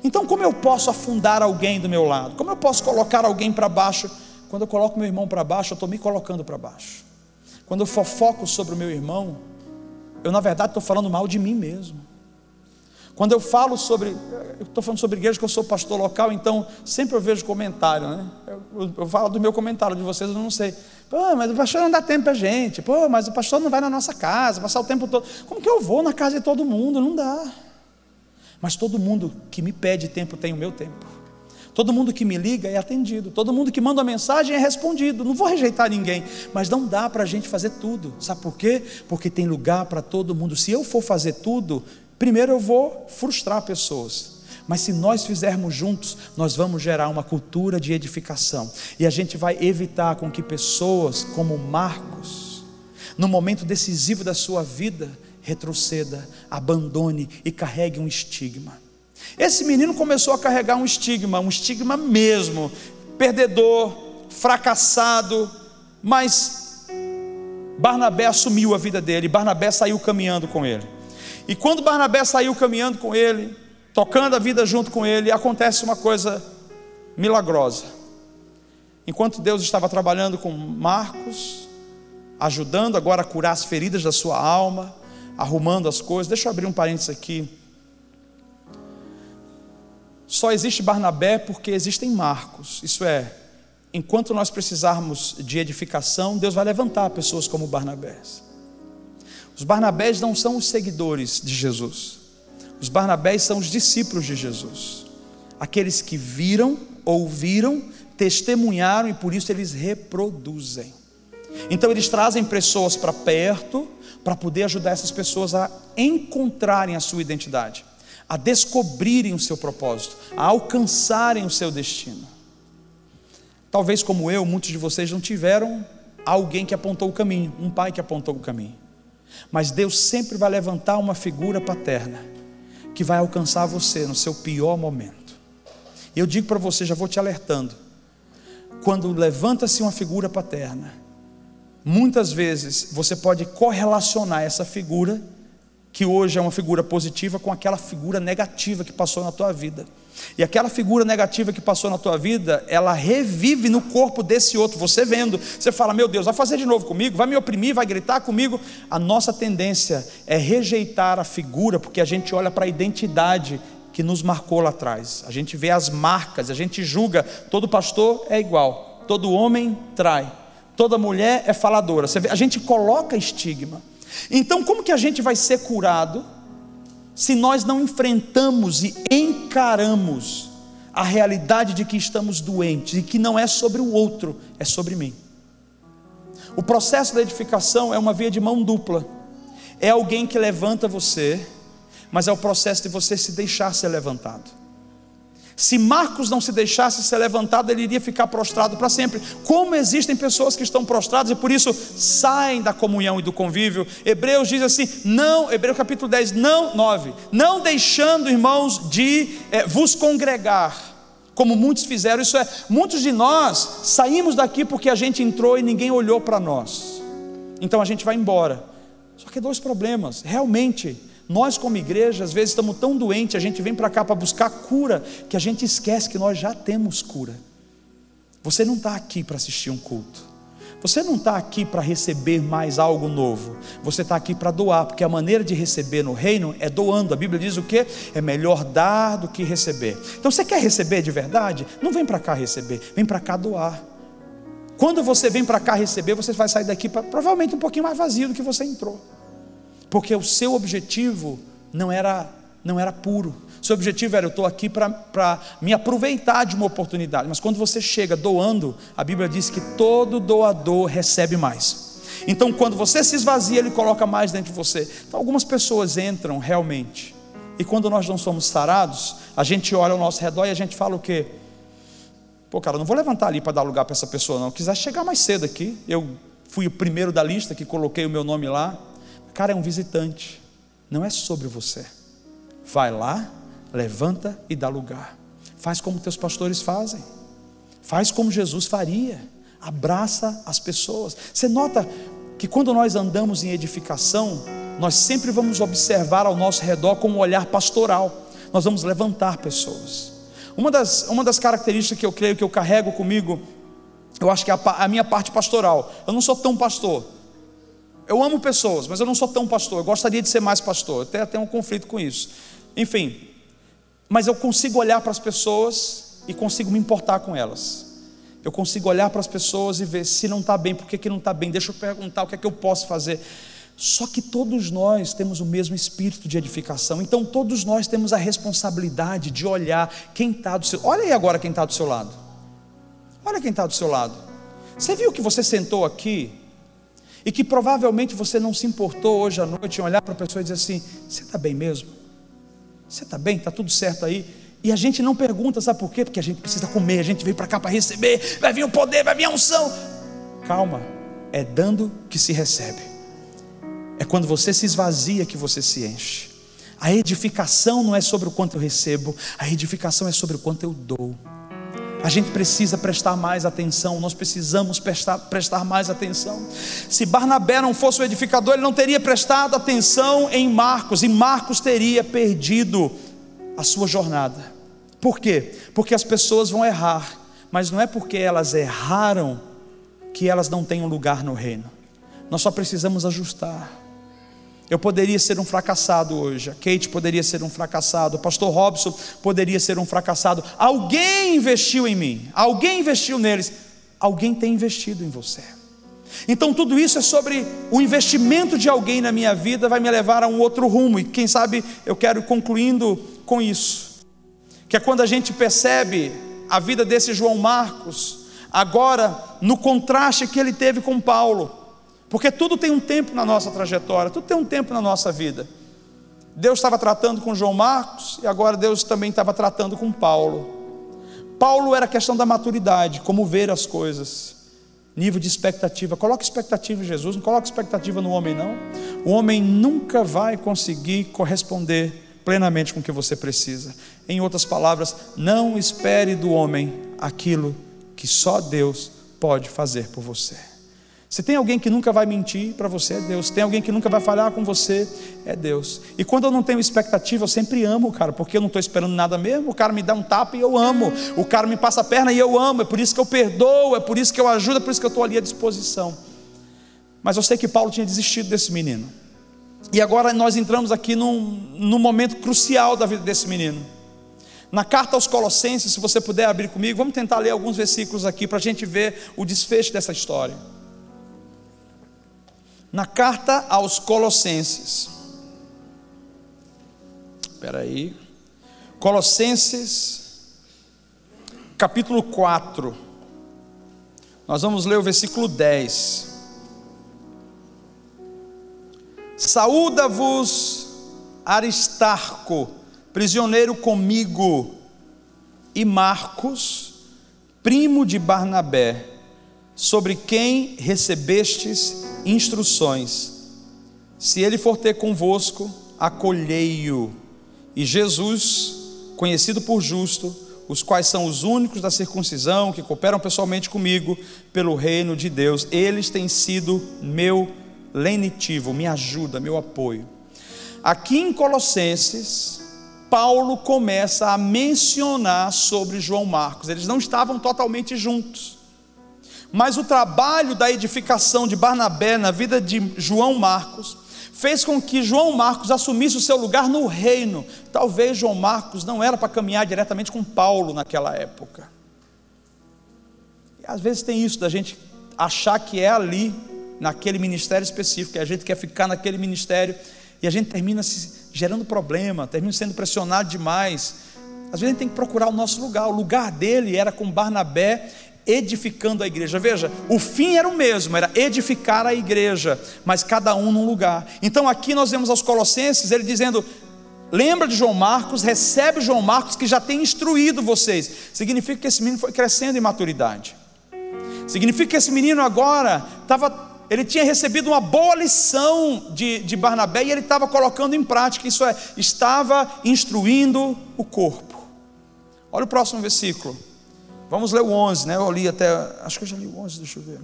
Speaker 2: Então, como eu posso afundar alguém do meu lado? Como eu posso colocar alguém para baixo? Quando eu coloco meu irmão para baixo, eu estou me colocando para baixo. Quando eu fofoco sobre o meu irmão, eu na verdade estou falando mal de mim mesmo. Quando eu falo sobre, eu estou falando sobre igreja que eu sou pastor local, então sempre eu vejo comentário, né? Eu, eu, falo do meu comentário, de vocês eu não sei. Pô, mas o pastor não dá tempo para gente. Pô, mas o pastor não vai na nossa casa, passar o tempo todo. Como que eu vou na casa de todo mundo? Não dá. Mas todo mundo que me pede tempo tem o meu tempo. Todo mundo que me liga é atendido. Todo mundo que manda mensagem é respondido. Não vou rejeitar ninguém. Mas não dá para a gente fazer tudo. Sabe por quê? Porque tem lugar para todo mundo. Se eu for fazer tudo, primeiro eu vou frustrar pessoas. Mas se nós fizermos juntos, nós vamos gerar uma cultura de edificação. E a gente vai evitar com que pessoas como Marcos, no momento decisivo da sua vida, retroceda, abandone e carregue um estigma. Esse menino começou a carregar um estigma, um estigma mesmo, perdedor, fracassado, mas Barnabé assumiu a vida dele, Barnabé saiu caminhando com ele. E quando Barnabé saiu caminhando com ele, tocando a vida junto com ele, acontece uma coisa milagrosa. Enquanto Deus estava trabalhando com Marcos, ajudando agora a curar as feridas da sua alma, arrumando as coisas. Deixa eu abrir um parênteses aqui. Só existe Barnabé porque existem Marcos. Isso é, enquanto nós precisarmos de edificação, Deus vai levantar pessoas como Barnabés. Os Barnabés não são os seguidores de Jesus. Os Barnabés são os discípulos de Jesus. Aqueles que viram, ouviram, testemunharam e por isso eles reproduzem. Então eles trazem pessoas para perto para poder ajudar essas pessoas a encontrarem a sua identidade, a descobrirem o seu propósito, a alcançarem o seu destino. Talvez como eu, muitos de vocês não tiveram alguém que apontou o caminho, um pai que apontou o caminho. Mas Deus sempre vai levantar uma figura paterna que vai alcançar você no seu pior momento. Eu digo para você, já vou te alertando. Quando levanta-se uma figura paterna, muitas vezes você pode correlacionar essa figura que hoje é uma figura positiva com aquela figura negativa que passou na tua vida. E aquela figura negativa que passou na tua vida, ela revive no corpo desse outro. Você vendo, você fala: Meu Deus, vai fazer de novo comigo, vai me oprimir, vai gritar comigo. A nossa tendência é rejeitar a figura, porque a gente olha para a identidade que nos marcou lá atrás. A gente vê as marcas, a gente julga: todo pastor é igual, todo homem trai, toda mulher é faladora. Vê, a gente coloca estigma. Então, como que a gente vai ser curado? se nós não enfrentamos e encaramos a realidade de que estamos doentes e que não é sobre o outro, é sobre mim. O processo da edificação é uma via de mão dupla. É alguém que levanta você, mas é o processo de você se deixar ser levantado. Se Marcos não se deixasse ser levantado, ele iria ficar prostrado para sempre. Como existem pessoas que estão prostradas e por isso saem da comunhão e do convívio. Hebreus diz assim: não, Hebreus capítulo 10, não, 9, não deixando, irmãos, de é, vos congregar, como muitos fizeram. Isso é, muitos de nós saímos daqui porque a gente entrou e ninguém olhou para nós. Então a gente vai embora. Só que dois problemas, realmente nós, como igreja, às vezes estamos tão doentes, a gente vem para cá para buscar cura, que a gente esquece que nós já temos cura. Você não está aqui para assistir um culto. Você não está aqui para receber mais algo novo. Você está aqui para doar, porque a maneira de receber no reino é doando. A Bíblia diz o que? É melhor dar do que receber. Então você quer receber de verdade? Não vem para cá receber, vem para cá doar. Quando você vem para cá receber, você vai sair daqui pra, provavelmente um pouquinho mais vazio do que você entrou porque o seu objetivo não era, não era puro. Seu objetivo era: eu estou aqui para me aproveitar de uma oportunidade. Mas quando você chega doando, a Bíblia diz que todo doador recebe mais. Então, quando você se esvazia, Ele coloca mais dentro de você. Então, algumas pessoas entram realmente. E quando nós não somos sarados, a gente olha ao nosso redor e a gente fala o quê? Pô, cara, não vou levantar ali para dar lugar para essa pessoa, não. Quiser chegar mais cedo aqui, eu fui o primeiro da lista que coloquei o meu nome lá. Cara, é um visitante, não é sobre você. Vai lá, levanta e dá lugar. Faz como teus pastores fazem. Faz como Jesus faria. Abraça as pessoas. Você nota que quando nós andamos em edificação, nós sempre vamos observar ao nosso redor com um olhar pastoral. Nós vamos levantar pessoas. Uma das, uma das características que eu creio que eu carrego comigo, eu acho que é a, a minha parte pastoral. Eu não sou tão pastor, eu amo pessoas, mas eu não sou tão pastor. Eu gostaria de ser mais pastor. Até tenho um conflito com isso. Enfim, mas eu consigo olhar para as pessoas e consigo me importar com elas. Eu consigo olhar para as pessoas e ver se não está bem, por que, que não está bem, deixa eu perguntar o que é que eu posso fazer. Só que todos nós temos o mesmo espírito de edificação, então todos nós temos a responsabilidade de olhar quem está do seu Olha aí agora quem está do seu lado. Olha quem está do seu lado. Você viu que você sentou aqui e que provavelmente você não se importou hoje à noite em olhar para a pessoa e dizer assim: Você está bem mesmo? Você está bem? Está tudo certo aí? E a gente não pergunta, sabe por quê? Porque a gente precisa comer, a gente veio para cá para receber, vai vir o poder, vai vir a unção. Calma, é dando que se recebe, é quando você se esvazia que você se enche. A edificação não é sobre o quanto eu recebo, a edificação é sobre o quanto eu dou. A gente precisa prestar mais atenção, nós precisamos prestar, prestar mais atenção. Se Barnabé não fosse o edificador, ele não teria prestado atenção em Marcos, e Marcos teria perdido a sua jornada. Por quê? Porque as pessoas vão errar, mas não é porque elas erraram que elas não têm um lugar no reino. Nós só precisamos ajustar. Eu poderia ser um fracassado hoje, a Kate poderia ser um fracassado, o pastor Robson poderia ser um fracassado. Alguém investiu em mim, alguém investiu neles, alguém tem investido em você. Então tudo isso é sobre o investimento de alguém na minha vida, vai me levar a um outro rumo, e quem sabe eu quero concluindo com isso, que é quando a gente percebe a vida desse João Marcos, agora no contraste que ele teve com Paulo. Porque tudo tem um tempo na nossa trajetória, tudo tem um tempo na nossa vida. Deus estava tratando com João Marcos e agora Deus também estava tratando com Paulo. Paulo era questão da maturidade, como ver as coisas, nível de expectativa. Coloque expectativa em Jesus, não coloque expectativa no homem, não. O homem nunca vai conseguir corresponder plenamente com o que você precisa. Em outras palavras, não espere do homem aquilo que só Deus pode fazer por você. Se tem alguém que nunca vai mentir para você, é Deus. Se tem alguém que nunca vai falhar com você, é Deus. E quando eu não tenho expectativa, eu sempre amo, cara, porque eu não estou esperando nada mesmo. O cara me dá um tapa e eu amo. O cara me passa a perna e eu amo. É por isso que eu perdoo, é por isso que eu ajudo, é por isso que eu estou ali à disposição. Mas eu sei que Paulo tinha desistido desse menino. E agora nós entramos aqui num, num momento crucial da vida desse menino. Na carta aos Colossenses, se você puder abrir comigo, vamos tentar ler alguns versículos aqui para a gente ver o desfecho dessa história. Na carta aos Colossenses, espera aí, Colossenses, capítulo 4, nós vamos ler o versículo 10. Saúda-vos Aristarco, prisioneiro comigo, e Marcos, primo de Barnabé, sobre quem recebestes instruções. Se ele for ter convosco, acolhei-o. E Jesus, conhecido por justo, os quais são os únicos da circuncisão que cooperam pessoalmente comigo pelo reino de Deus, eles têm sido meu lenitivo, me ajuda, meu apoio. Aqui em Colossenses, Paulo começa a mencionar sobre João Marcos. Eles não estavam totalmente juntos. Mas o trabalho da edificação de Barnabé na vida de João Marcos fez com que João Marcos assumisse o seu lugar no reino. Talvez João Marcos não era para caminhar diretamente com Paulo naquela época. E às vezes tem isso da gente achar que é ali naquele ministério específico, que a gente quer ficar naquele ministério e a gente termina se gerando problema, termina sendo pressionado demais. Às vezes a gente tem que procurar o nosso lugar. O lugar dele era com Barnabé edificando a igreja. Veja, o fim era o mesmo, era edificar a igreja, mas cada um num lugar. Então aqui nós vemos aos Colossenses ele dizendo: Lembra de João Marcos, recebe João Marcos que já tem instruído vocês. Significa que esse menino foi crescendo em maturidade. Significa que esse menino agora estava ele tinha recebido uma boa lição de, de Barnabé e ele estava colocando em prática, isso é, estava instruindo o corpo. Olha o próximo versículo. Vamos ler o 11, né? Eu li até, acho que eu já li o 11, deixa eu ver.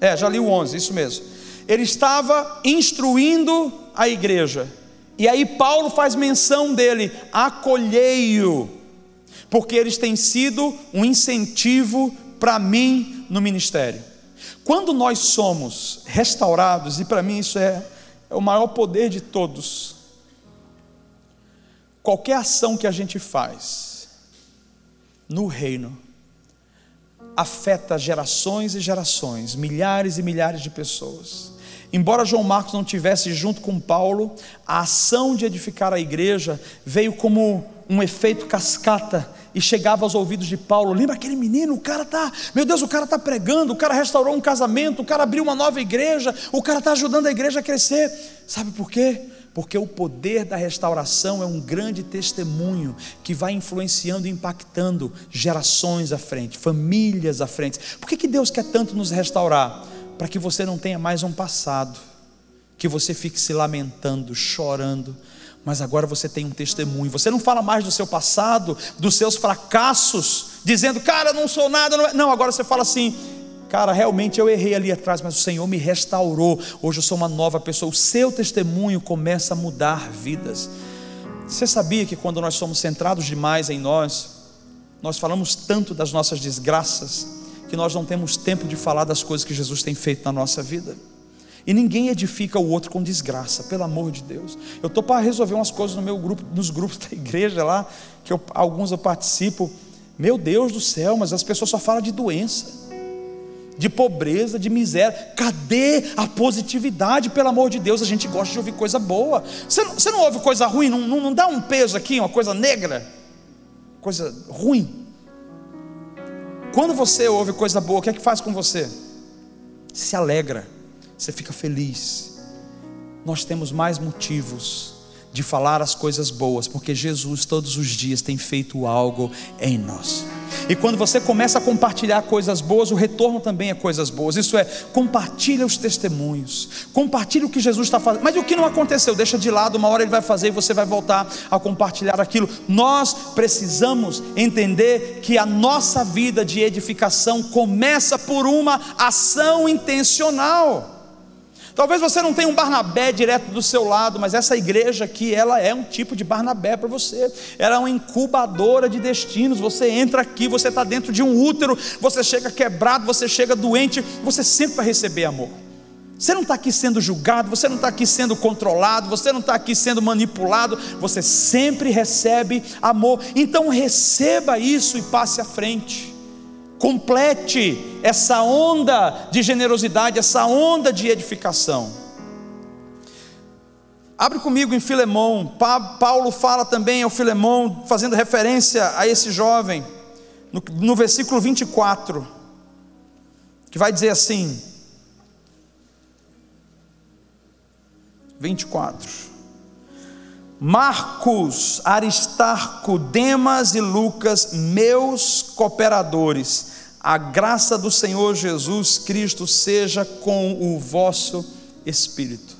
Speaker 2: É, já li o 11, isso mesmo. Ele estava instruindo a igreja. E aí Paulo faz menção dele, acolhei-o, porque eles têm sido um incentivo para mim no ministério. Quando nós somos restaurados, e para mim isso é, é o maior poder de todos, qualquer ação que a gente faz no reino afeta gerações e gerações, milhares e milhares de pessoas. Embora João Marcos não tivesse junto com Paulo, a ação de edificar a igreja veio como um efeito cascata e chegava aos ouvidos de Paulo. Lembra aquele menino? O cara tá, meu Deus, o cara tá pregando, o cara restaurou um casamento, o cara abriu uma nova igreja, o cara tá ajudando a igreja a crescer. Sabe por quê? Porque o poder da restauração é um grande testemunho que vai influenciando e impactando gerações à frente, famílias à frente. Por que, que Deus quer tanto nos restaurar? Para que você não tenha mais um passado, que você fique se lamentando, chorando, mas agora você tem um testemunho. Você não fala mais do seu passado, dos seus fracassos, dizendo, cara, não sou nada. Não, é. não, agora você fala assim, cara, realmente eu errei ali atrás, mas o Senhor me restaurou. Hoje eu sou uma nova pessoa. O seu testemunho começa a mudar vidas. Você sabia que quando nós somos centrados demais em nós, nós falamos tanto das nossas desgraças, que nós não temos tempo de falar das coisas que Jesus tem feito na nossa vida? E ninguém edifica o outro com desgraça, pelo amor de Deus. Eu estou para resolver umas coisas no meu grupo, nos grupos da igreja lá, que eu, alguns eu participo. Meu Deus do céu, mas as pessoas só falam de doença, de pobreza, de miséria. Cadê a positividade, pelo amor de Deus? A gente gosta de ouvir coisa boa. Você não, você não ouve coisa ruim? Não, não, não dá um peso aqui, uma coisa negra? Coisa ruim. Quando você ouve coisa boa, o que é que faz com você? Se alegra você fica feliz. Nós temos mais motivos de falar as coisas boas, porque Jesus todos os dias tem feito algo em nós. E quando você começa a compartilhar coisas boas, o retorno também é coisas boas. Isso é, compartilha os testemunhos, compartilha o que Jesus está fazendo. Mas o que não aconteceu, deixa de lado, uma hora ele vai fazer e você vai voltar a compartilhar aquilo. Nós precisamos entender que a nossa vida de edificação começa por uma ação intencional. Talvez você não tenha um Barnabé direto do seu lado, mas essa igreja aqui, ela é um tipo de Barnabé para você. Ela é uma incubadora de destinos. Você entra aqui, você está dentro de um útero, você chega quebrado, você chega doente, você sempre vai receber amor. Você não está aqui sendo julgado, você não está aqui sendo controlado, você não está aqui sendo manipulado, você sempre recebe amor. Então receba isso e passe à frente complete essa onda de generosidade, essa onda de edificação. Abre comigo em Filemão, Paulo fala também ao Filemão, fazendo referência a esse jovem, no, no versículo 24, que vai dizer assim: 24. Marcos, Aristarco, Demas e Lucas, meus cooperadores, a graça do Senhor Jesus Cristo seja com o vosso espírito.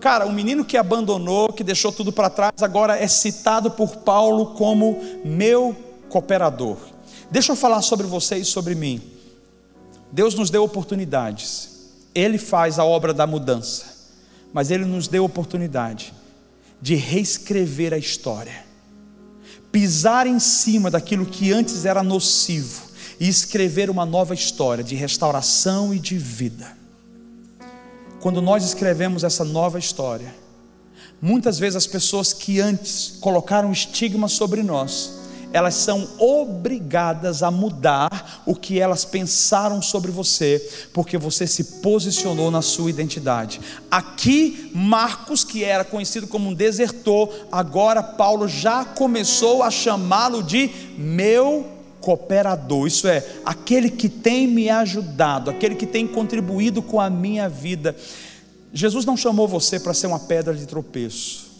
Speaker 2: Cara, o menino que abandonou, que deixou tudo para trás, agora é citado por Paulo como meu cooperador. Deixa eu falar sobre você e sobre mim. Deus nos deu oportunidades, Ele faz a obra da mudança, mas Ele nos deu oportunidade de reescrever a história, pisar em cima daquilo que antes era nocivo e escrever uma nova história de restauração e de vida. Quando nós escrevemos essa nova história, muitas vezes as pessoas que antes colocaram estigma sobre nós, elas são obrigadas a mudar o que elas pensaram sobre você, porque você se posicionou na sua identidade. Aqui, Marcos, que era conhecido como um desertor, agora Paulo já começou a chamá-lo de meu cooperador, isso é, aquele que tem me ajudado, aquele que tem contribuído com a minha vida. Jesus não chamou você para ser uma pedra de tropeço.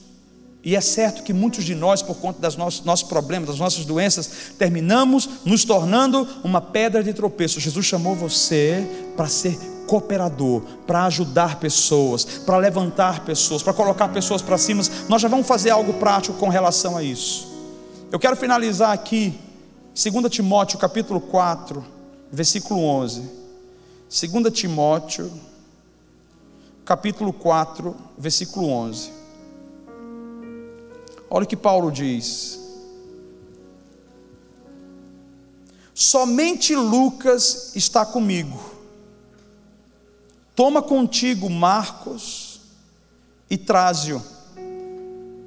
Speaker 2: E é certo que muitos de nós, por conta dos nossos, nossos problemas, das nossas doenças, terminamos nos tornando uma pedra de tropeço. Jesus chamou você para ser cooperador, para ajudar pessoas, para levantar pessoas, para colocar pessoas para cima. Nós já vamos fazer algo prático com relação a isso. Eu quero finalizar aqui, 2 Timóteo capítulo 4, versículo 11. 2 Timóteo, capítulo 4, versículo 11. Olha o que Paulo diz. Somente Lucas está comigo. Toma contigo Marcos e traze-o,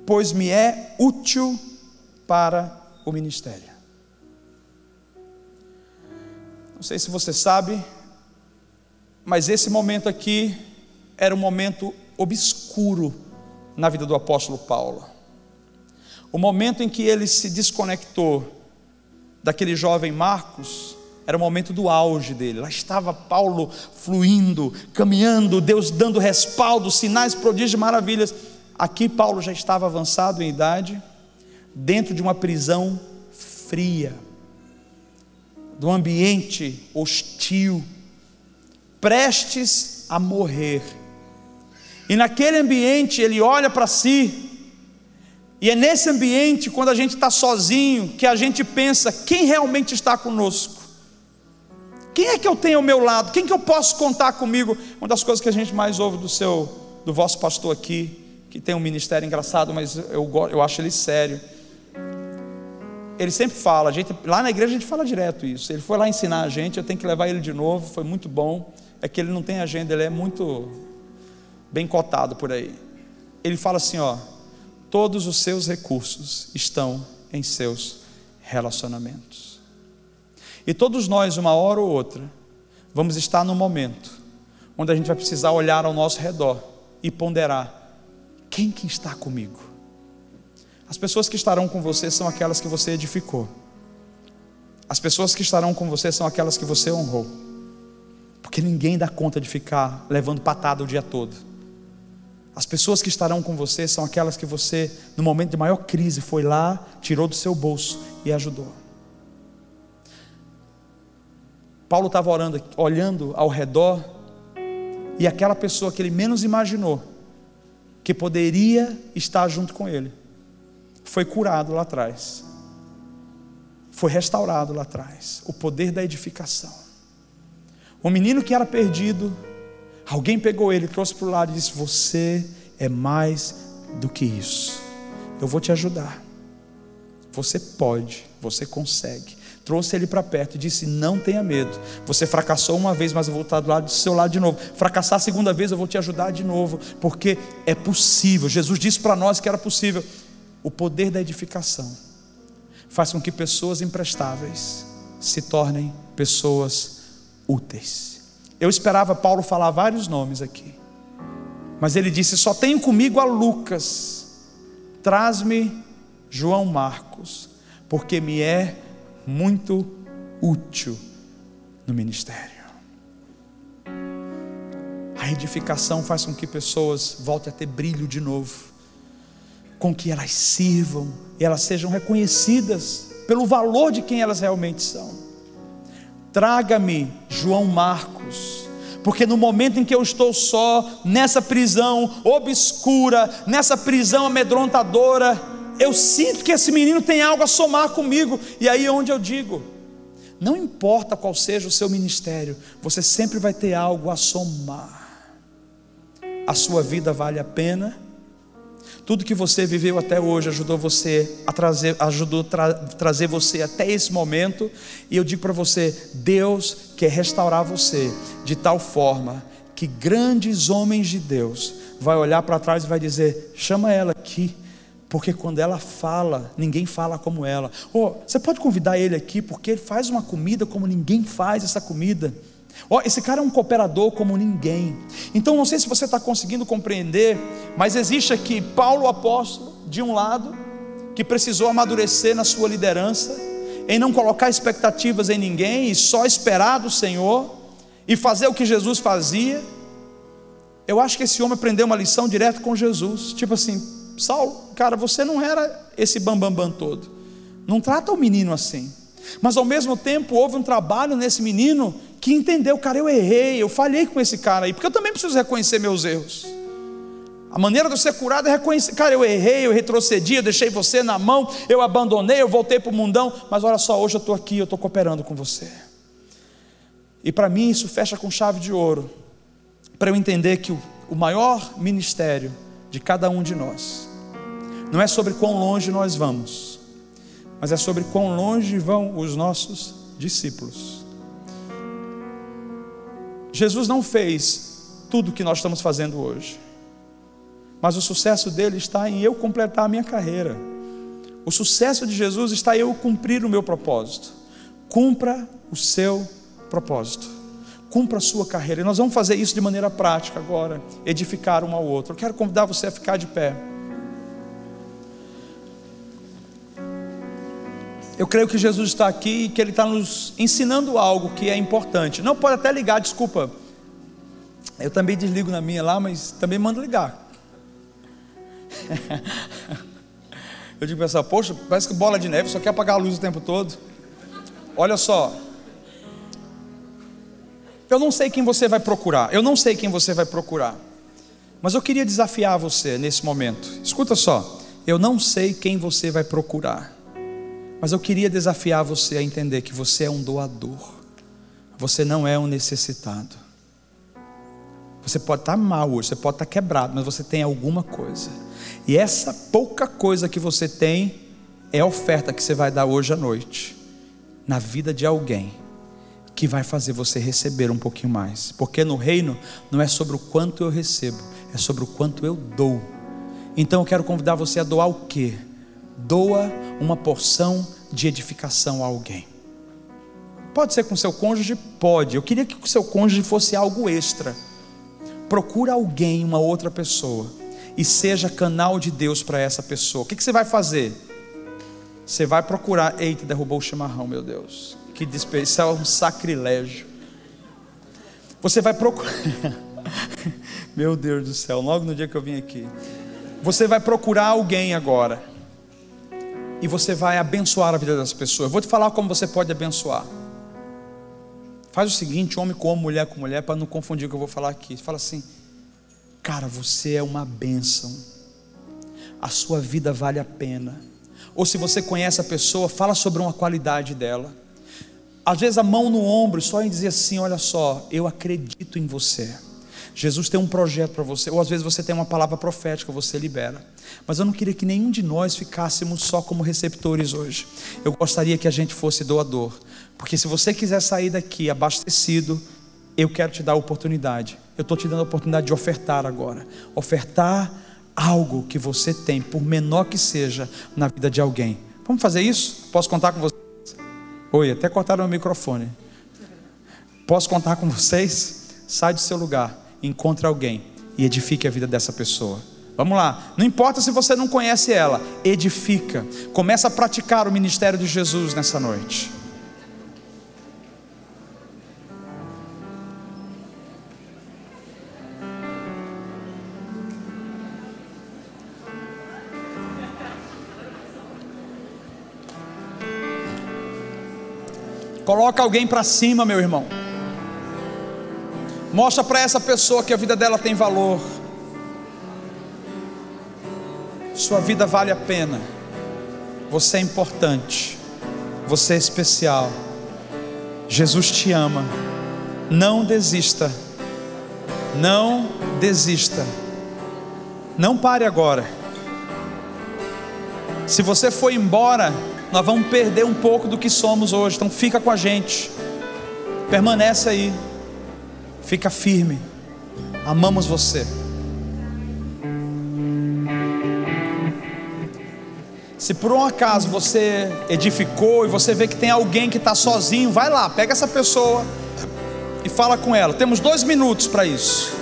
Speaker 2: pois me é útil para o ministério. Não sei se você sabe, mas esse momento aqui era um momento obscuro na vida do apóstolo Paulo. O momento em que ele se desconectou daquele jovem Marcos era o momento do auge dele. Lá estava Paulo fluindo, caminhando, Deus dando respaldo, sinais, prodígios, maravilhas. Aqui Paulo já estava avançado em idade, dentro de uma prisão fria, um ambiente hostil, prestes a morrer. E naquele ambiente ele olha para si e é nesse ambiente, quando a gente está sozinho, que a gente pensa quem realmente está conosco. Quem é que eu tenho ao meu lado? Quem que eu posso contar comigo? Uma das coisas que a gente mais ouve do seu, do vosso pastor aqui, que tem um ministério engraçado, mas eu, eu acho ele sério. Ele sempre fala, a gente, lá na igreja a gente fala direto isso. Ele foi lá ensinar a gente, eu tenho que levar ele de novo, foi muito bom. É que ele não tem agenda, ele é muito bem cotado por aí. Ele fala assim, ó, Todos os seus recursos estão em seus relacionamentos. E todos nós, uma hora ou outra, vamos estar num momento onde a gente vai precisar olhar ao nosso redor e ponderar: quem que está comigo? As pessoas que estarão com você são aquelas que você edificou. As pessoas que estarão com você são aquelas que você honrou. Porque ninguém dá conta de ficar levando patada o dia todo. As pessoas que estarão com você são aquelas que você, no momento de maior crise, foi lá, tirou do seu bolso e ajudou. Paulo estava orando, olhando ao redor, e aquela pessoa que ele menos imaginou que poderia estar junto com ele, foi curado lá atrás, foi restaurado lá atrás. O poder da edificação. O menino que era perdido, alguém pegou ele, trouxe para o lado e disse: Você é mais do que isso. Eu vou te ajudar. Você pode, você consegue trouxe ele para perto e disse: Não tenha medo. Você fracassou uma vez, mas eu vou estar do, lado, do seu lado de novo. Fracassar a segunda vez, eu vou te ajudar de novo, porque é possível. Jesus disse para nós que era possível. O poder da edificação faz com que pessoas imprestáveis se tornem pessoas úteis. Eu esperava Paulo falar vários nomes aqui, mas ele disse: Só tenho comigo a Lucas, traz-me João Marcos, porque me é muito útil no ministério. A edificação faz com que pessoas voltem a ter brilho de novo, com que elas sirvam e elas sejam reconhecidas pelo valor de quem elas realmente são. Traga-me João Marcos, porque no momento em que eu estou só, nessa prisão obscura, nessa prisão amedrontadora, eu sinto que esse menino tem algo a somar comigo, e aí é onde eu digo: não importa qual seja o seu ministério, você sempre vai ter algo a somar. A sua vida vale a pena. Tudo que você viveu até hoje ajudou você a trazer, ajudou tra trazer você até esse momento. E eu digo para você, Deus quer restaurar você de tal forma que grandes homens de Deus vai olhar para trás e vai dizer: chama ela aqui porque quando ela fala, ninguém fala como ela. Oh, você pode convidar ele aqui, porque ele faz uma comida como ninguém faz essa comida. Oh, esse cara é um cooperador como ninguém. Então, não sei se você está conseguindo compreender, mas existe aqui Paulo apóstolo, de um lado, que precisou amadurecer na sua liderança, em não colocar expectativas em ninguém e só esperar do Senhor e fazer o que Jesus fazia. Eu acho que esse homem aprendeu uma lição direto com Jesus, tipo assim, Saulo, cara, você não era esse bambambam bam, bam todo. Não trata o menino assim. Mas ao mesmo tempo houve um trabalho nesse menino que entendeu, cara, eu errei, eu falhei com esse cara aí, porque eu também preciso reconhecer meus erros. A maneira de eu ser curado é reconhecer, cara, eu errei, eu retrocedi, eu deixei você na mão, eu abandonei, eu voltei para o mundão, mas olha só, hoje eu estou aqui, eu estou cooperando com você. E para mim isso fecha com chave de ouro, para eu entender que o, o maior ministério de cada um de nós. Não é sobre quão longe nós vamos, mas é sobre quão longe vão os nossos discípulos. Jesus não fez tudo o que nós estamos fazendo hoje, mas o sucesso dele está em eu completar a minha carreira. O sucesso de Jesus está em eu cumprir o meu propósito. Cumpra o seu propósito cumpra a sua carreira. E nós vamos fazer isso de maneira prática agora, edificar um ao outro. Eu quero convidar você a ficar de pé. Eu creio que Jesus está aqui e que Ele está nos ensinando algo que é importante. Não pode até ligar, desculpa. Eu também desligo na minha lá, mas também mando ligar. <laughs> Eu digo para essa, poxa, parece que bola de neve só quer apagar a luz o tempo todo. Olha só, eu não sei quem você vai procurar, eu não sei quem você vai procurar, mas eu queria desafiar você nesse momento. Escuta só, eu não sei quem você vai procurar, mas eu queria desafiar você a entender que você é um doador, você não é um necessitado. Você pode estar mal hoje, você pode estar quebrado, mas você tem alguma coisa, e essa pouca coisa que você tem é a oferta que você vai dar hoje à noite, na vida de alguém que vai fazer você receber um pouquinho mais. Porque no reino não é sobre o quanto eu recebo, é sobre o quanto eu dou. Então eu quero convidar você a doar o quê? Doa uma porção de edificação a alguém. Pode ser com seu cônjuge? Pode. Eu queria que o seu cônjuge fosse algo extra. Procura alguém, uma outra pessoa, e seja canal de Deus para essa pessoa. O que, que você vai fazer? Você vai procurar. Eita, derrubou o chimarrão, meu Deus. Que desperdício, é um sacrilégio. Você vai procurar. <laughs> Meu Deus do céu, logo no dia que eu vim aqui. Você vai procurar alguém agora. E você vai abençoar a vida das pessoas. vou te falar como você pode abençoar. Faz o seguinte, homem com homem, mulher com mulher, para não confundir o que eu vou falar aqui. Fala assim, cara, você é uma bênção. A sua vida vale a pena. Ou se você conhece a pessoa, fala sobre uma qualidade dela. Às vezes a mão no ombro, só em dizer assim: olha só, eu acredito em você. Jesus tem um projeto para você, ou às vezes você tem uma palavra profética, você libera. Mas eu não queria que nenhum de nós ficássemos só como receptores hoje. Eu gostaria que a gente fosse doador. Porque se você quiser sair daqui abastecido, eu quero te dar a oportunidade. Eu estou te dando a oportunidade de ofertar agora. Ofertar algo que você tem, por menor que seja, na vida de alguém. Vamos fazer isso? Posso contar com vocês? Oi, até cortaram o microfone. Posso contar com vocês? Sai do seu lugar, encontre alguém e edifique a vida dessa pessoa. Vamos lá, não importa se você não conhece ela, edifica. Começa a praticar o ministério de Jesus nessa noite. Coloca alguém para cima, meu irmão. Mostra para essa pessoa que a vida dela tem valor. Sua vida vale a pena. Você é importante. Você é especial. Jesus te ama. Não desista. Não desista. Não pare agora. Se você for embora, nós vamos perder um pouco do que somos hoje. Então fica com a gente. Permanece aí. Fica firme. Amamos você. Se por um acaso você edificou e você vê que tem alguém que está sozinho, vai lá, pega essa pessoa e fala com ela. Temos dois minutos para isso.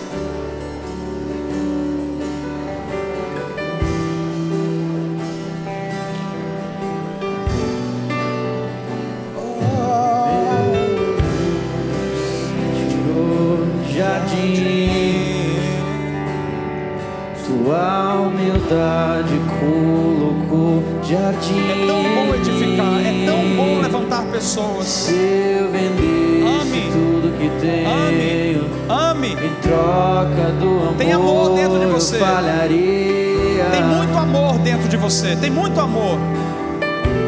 Speaker 2: Você. Tem muito amor.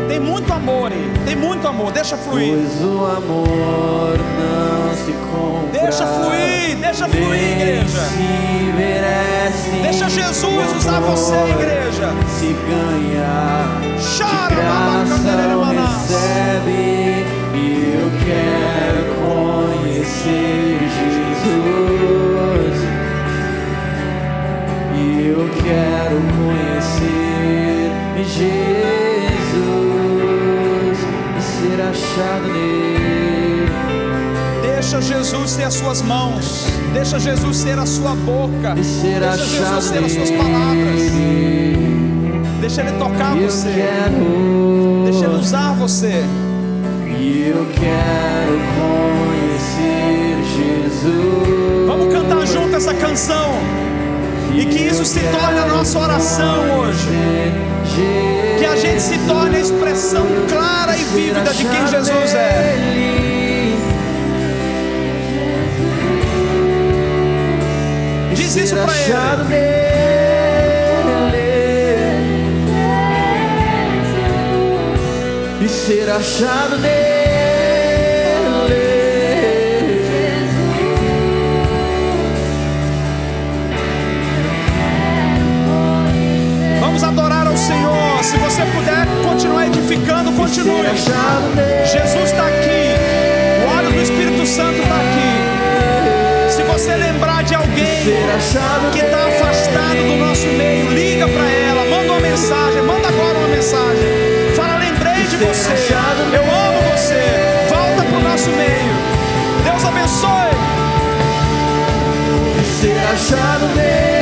Speaker 2: Tem muito amor aí. Tem muito amor. Deixa fluir.
Speaker 3: Pois o amor não se compra.
Speaker 2: Deixa fluir. Deixa fluir, igreja. Deixa Jesus usar você, igreja.
Speaker 3: Se ganhar.
Speaker 2: Chora,
Speaker 3: recebe. E eu quero conhecer Jesus. E eu quero conhecer. Jesus e ser achado nele.
Speaker 2: Deixa Jesus ser as suas mãos, deixa Jesus ser a sua boca, deixa Jesus ser as suas palavras. Deixa Ele tocar
Speaker 3: eu
Speaker 2: você,
Speaker 3: quero,
Speaker 2: deixa Ele usar você.
Speaker 3: E eu quero conhecer Jesus.
Speaker 2: Vamos cantar junto essa canção. E que isso se torne a nossa oração hoje. Que a gente se torne a expressão clara e vívida de quem Jesus é. Diz isso para ele.
Speaker 3: E ser achado nele.
Speaker 2: Se você puder continuar edificando, continue. Jesus está aqui. O óleo do Espírito Santo está aqui. Se você lembrar de alguém que está afastado do nosso meio, liga para ela, manda uma mensagem, manda agora uma mensagem. Fala, lembrei de você. Eu amo você. Volta para o nosso meio. Deus abençoe.
Speaker 3: Ser achado nele.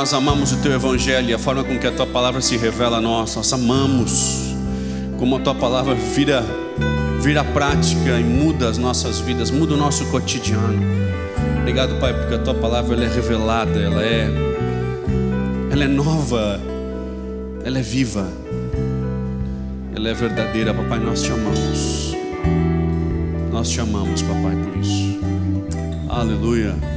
Speaker 4: Nós amamos o Teu Evangelho a forma com que a Tua palavra se revela a nós. Nós amamos como a Tua palavra vira, vira prática e muda as nossas vidas, muda o nosso cotidiano. Obrigado, Pai, porque a Tua palavra ela é revelada, ela é, ela é nova, ela é viva, ela é verdadeira, Papai. Nós te amamos. Nós te amamos, Papai, por isso. Aleluia.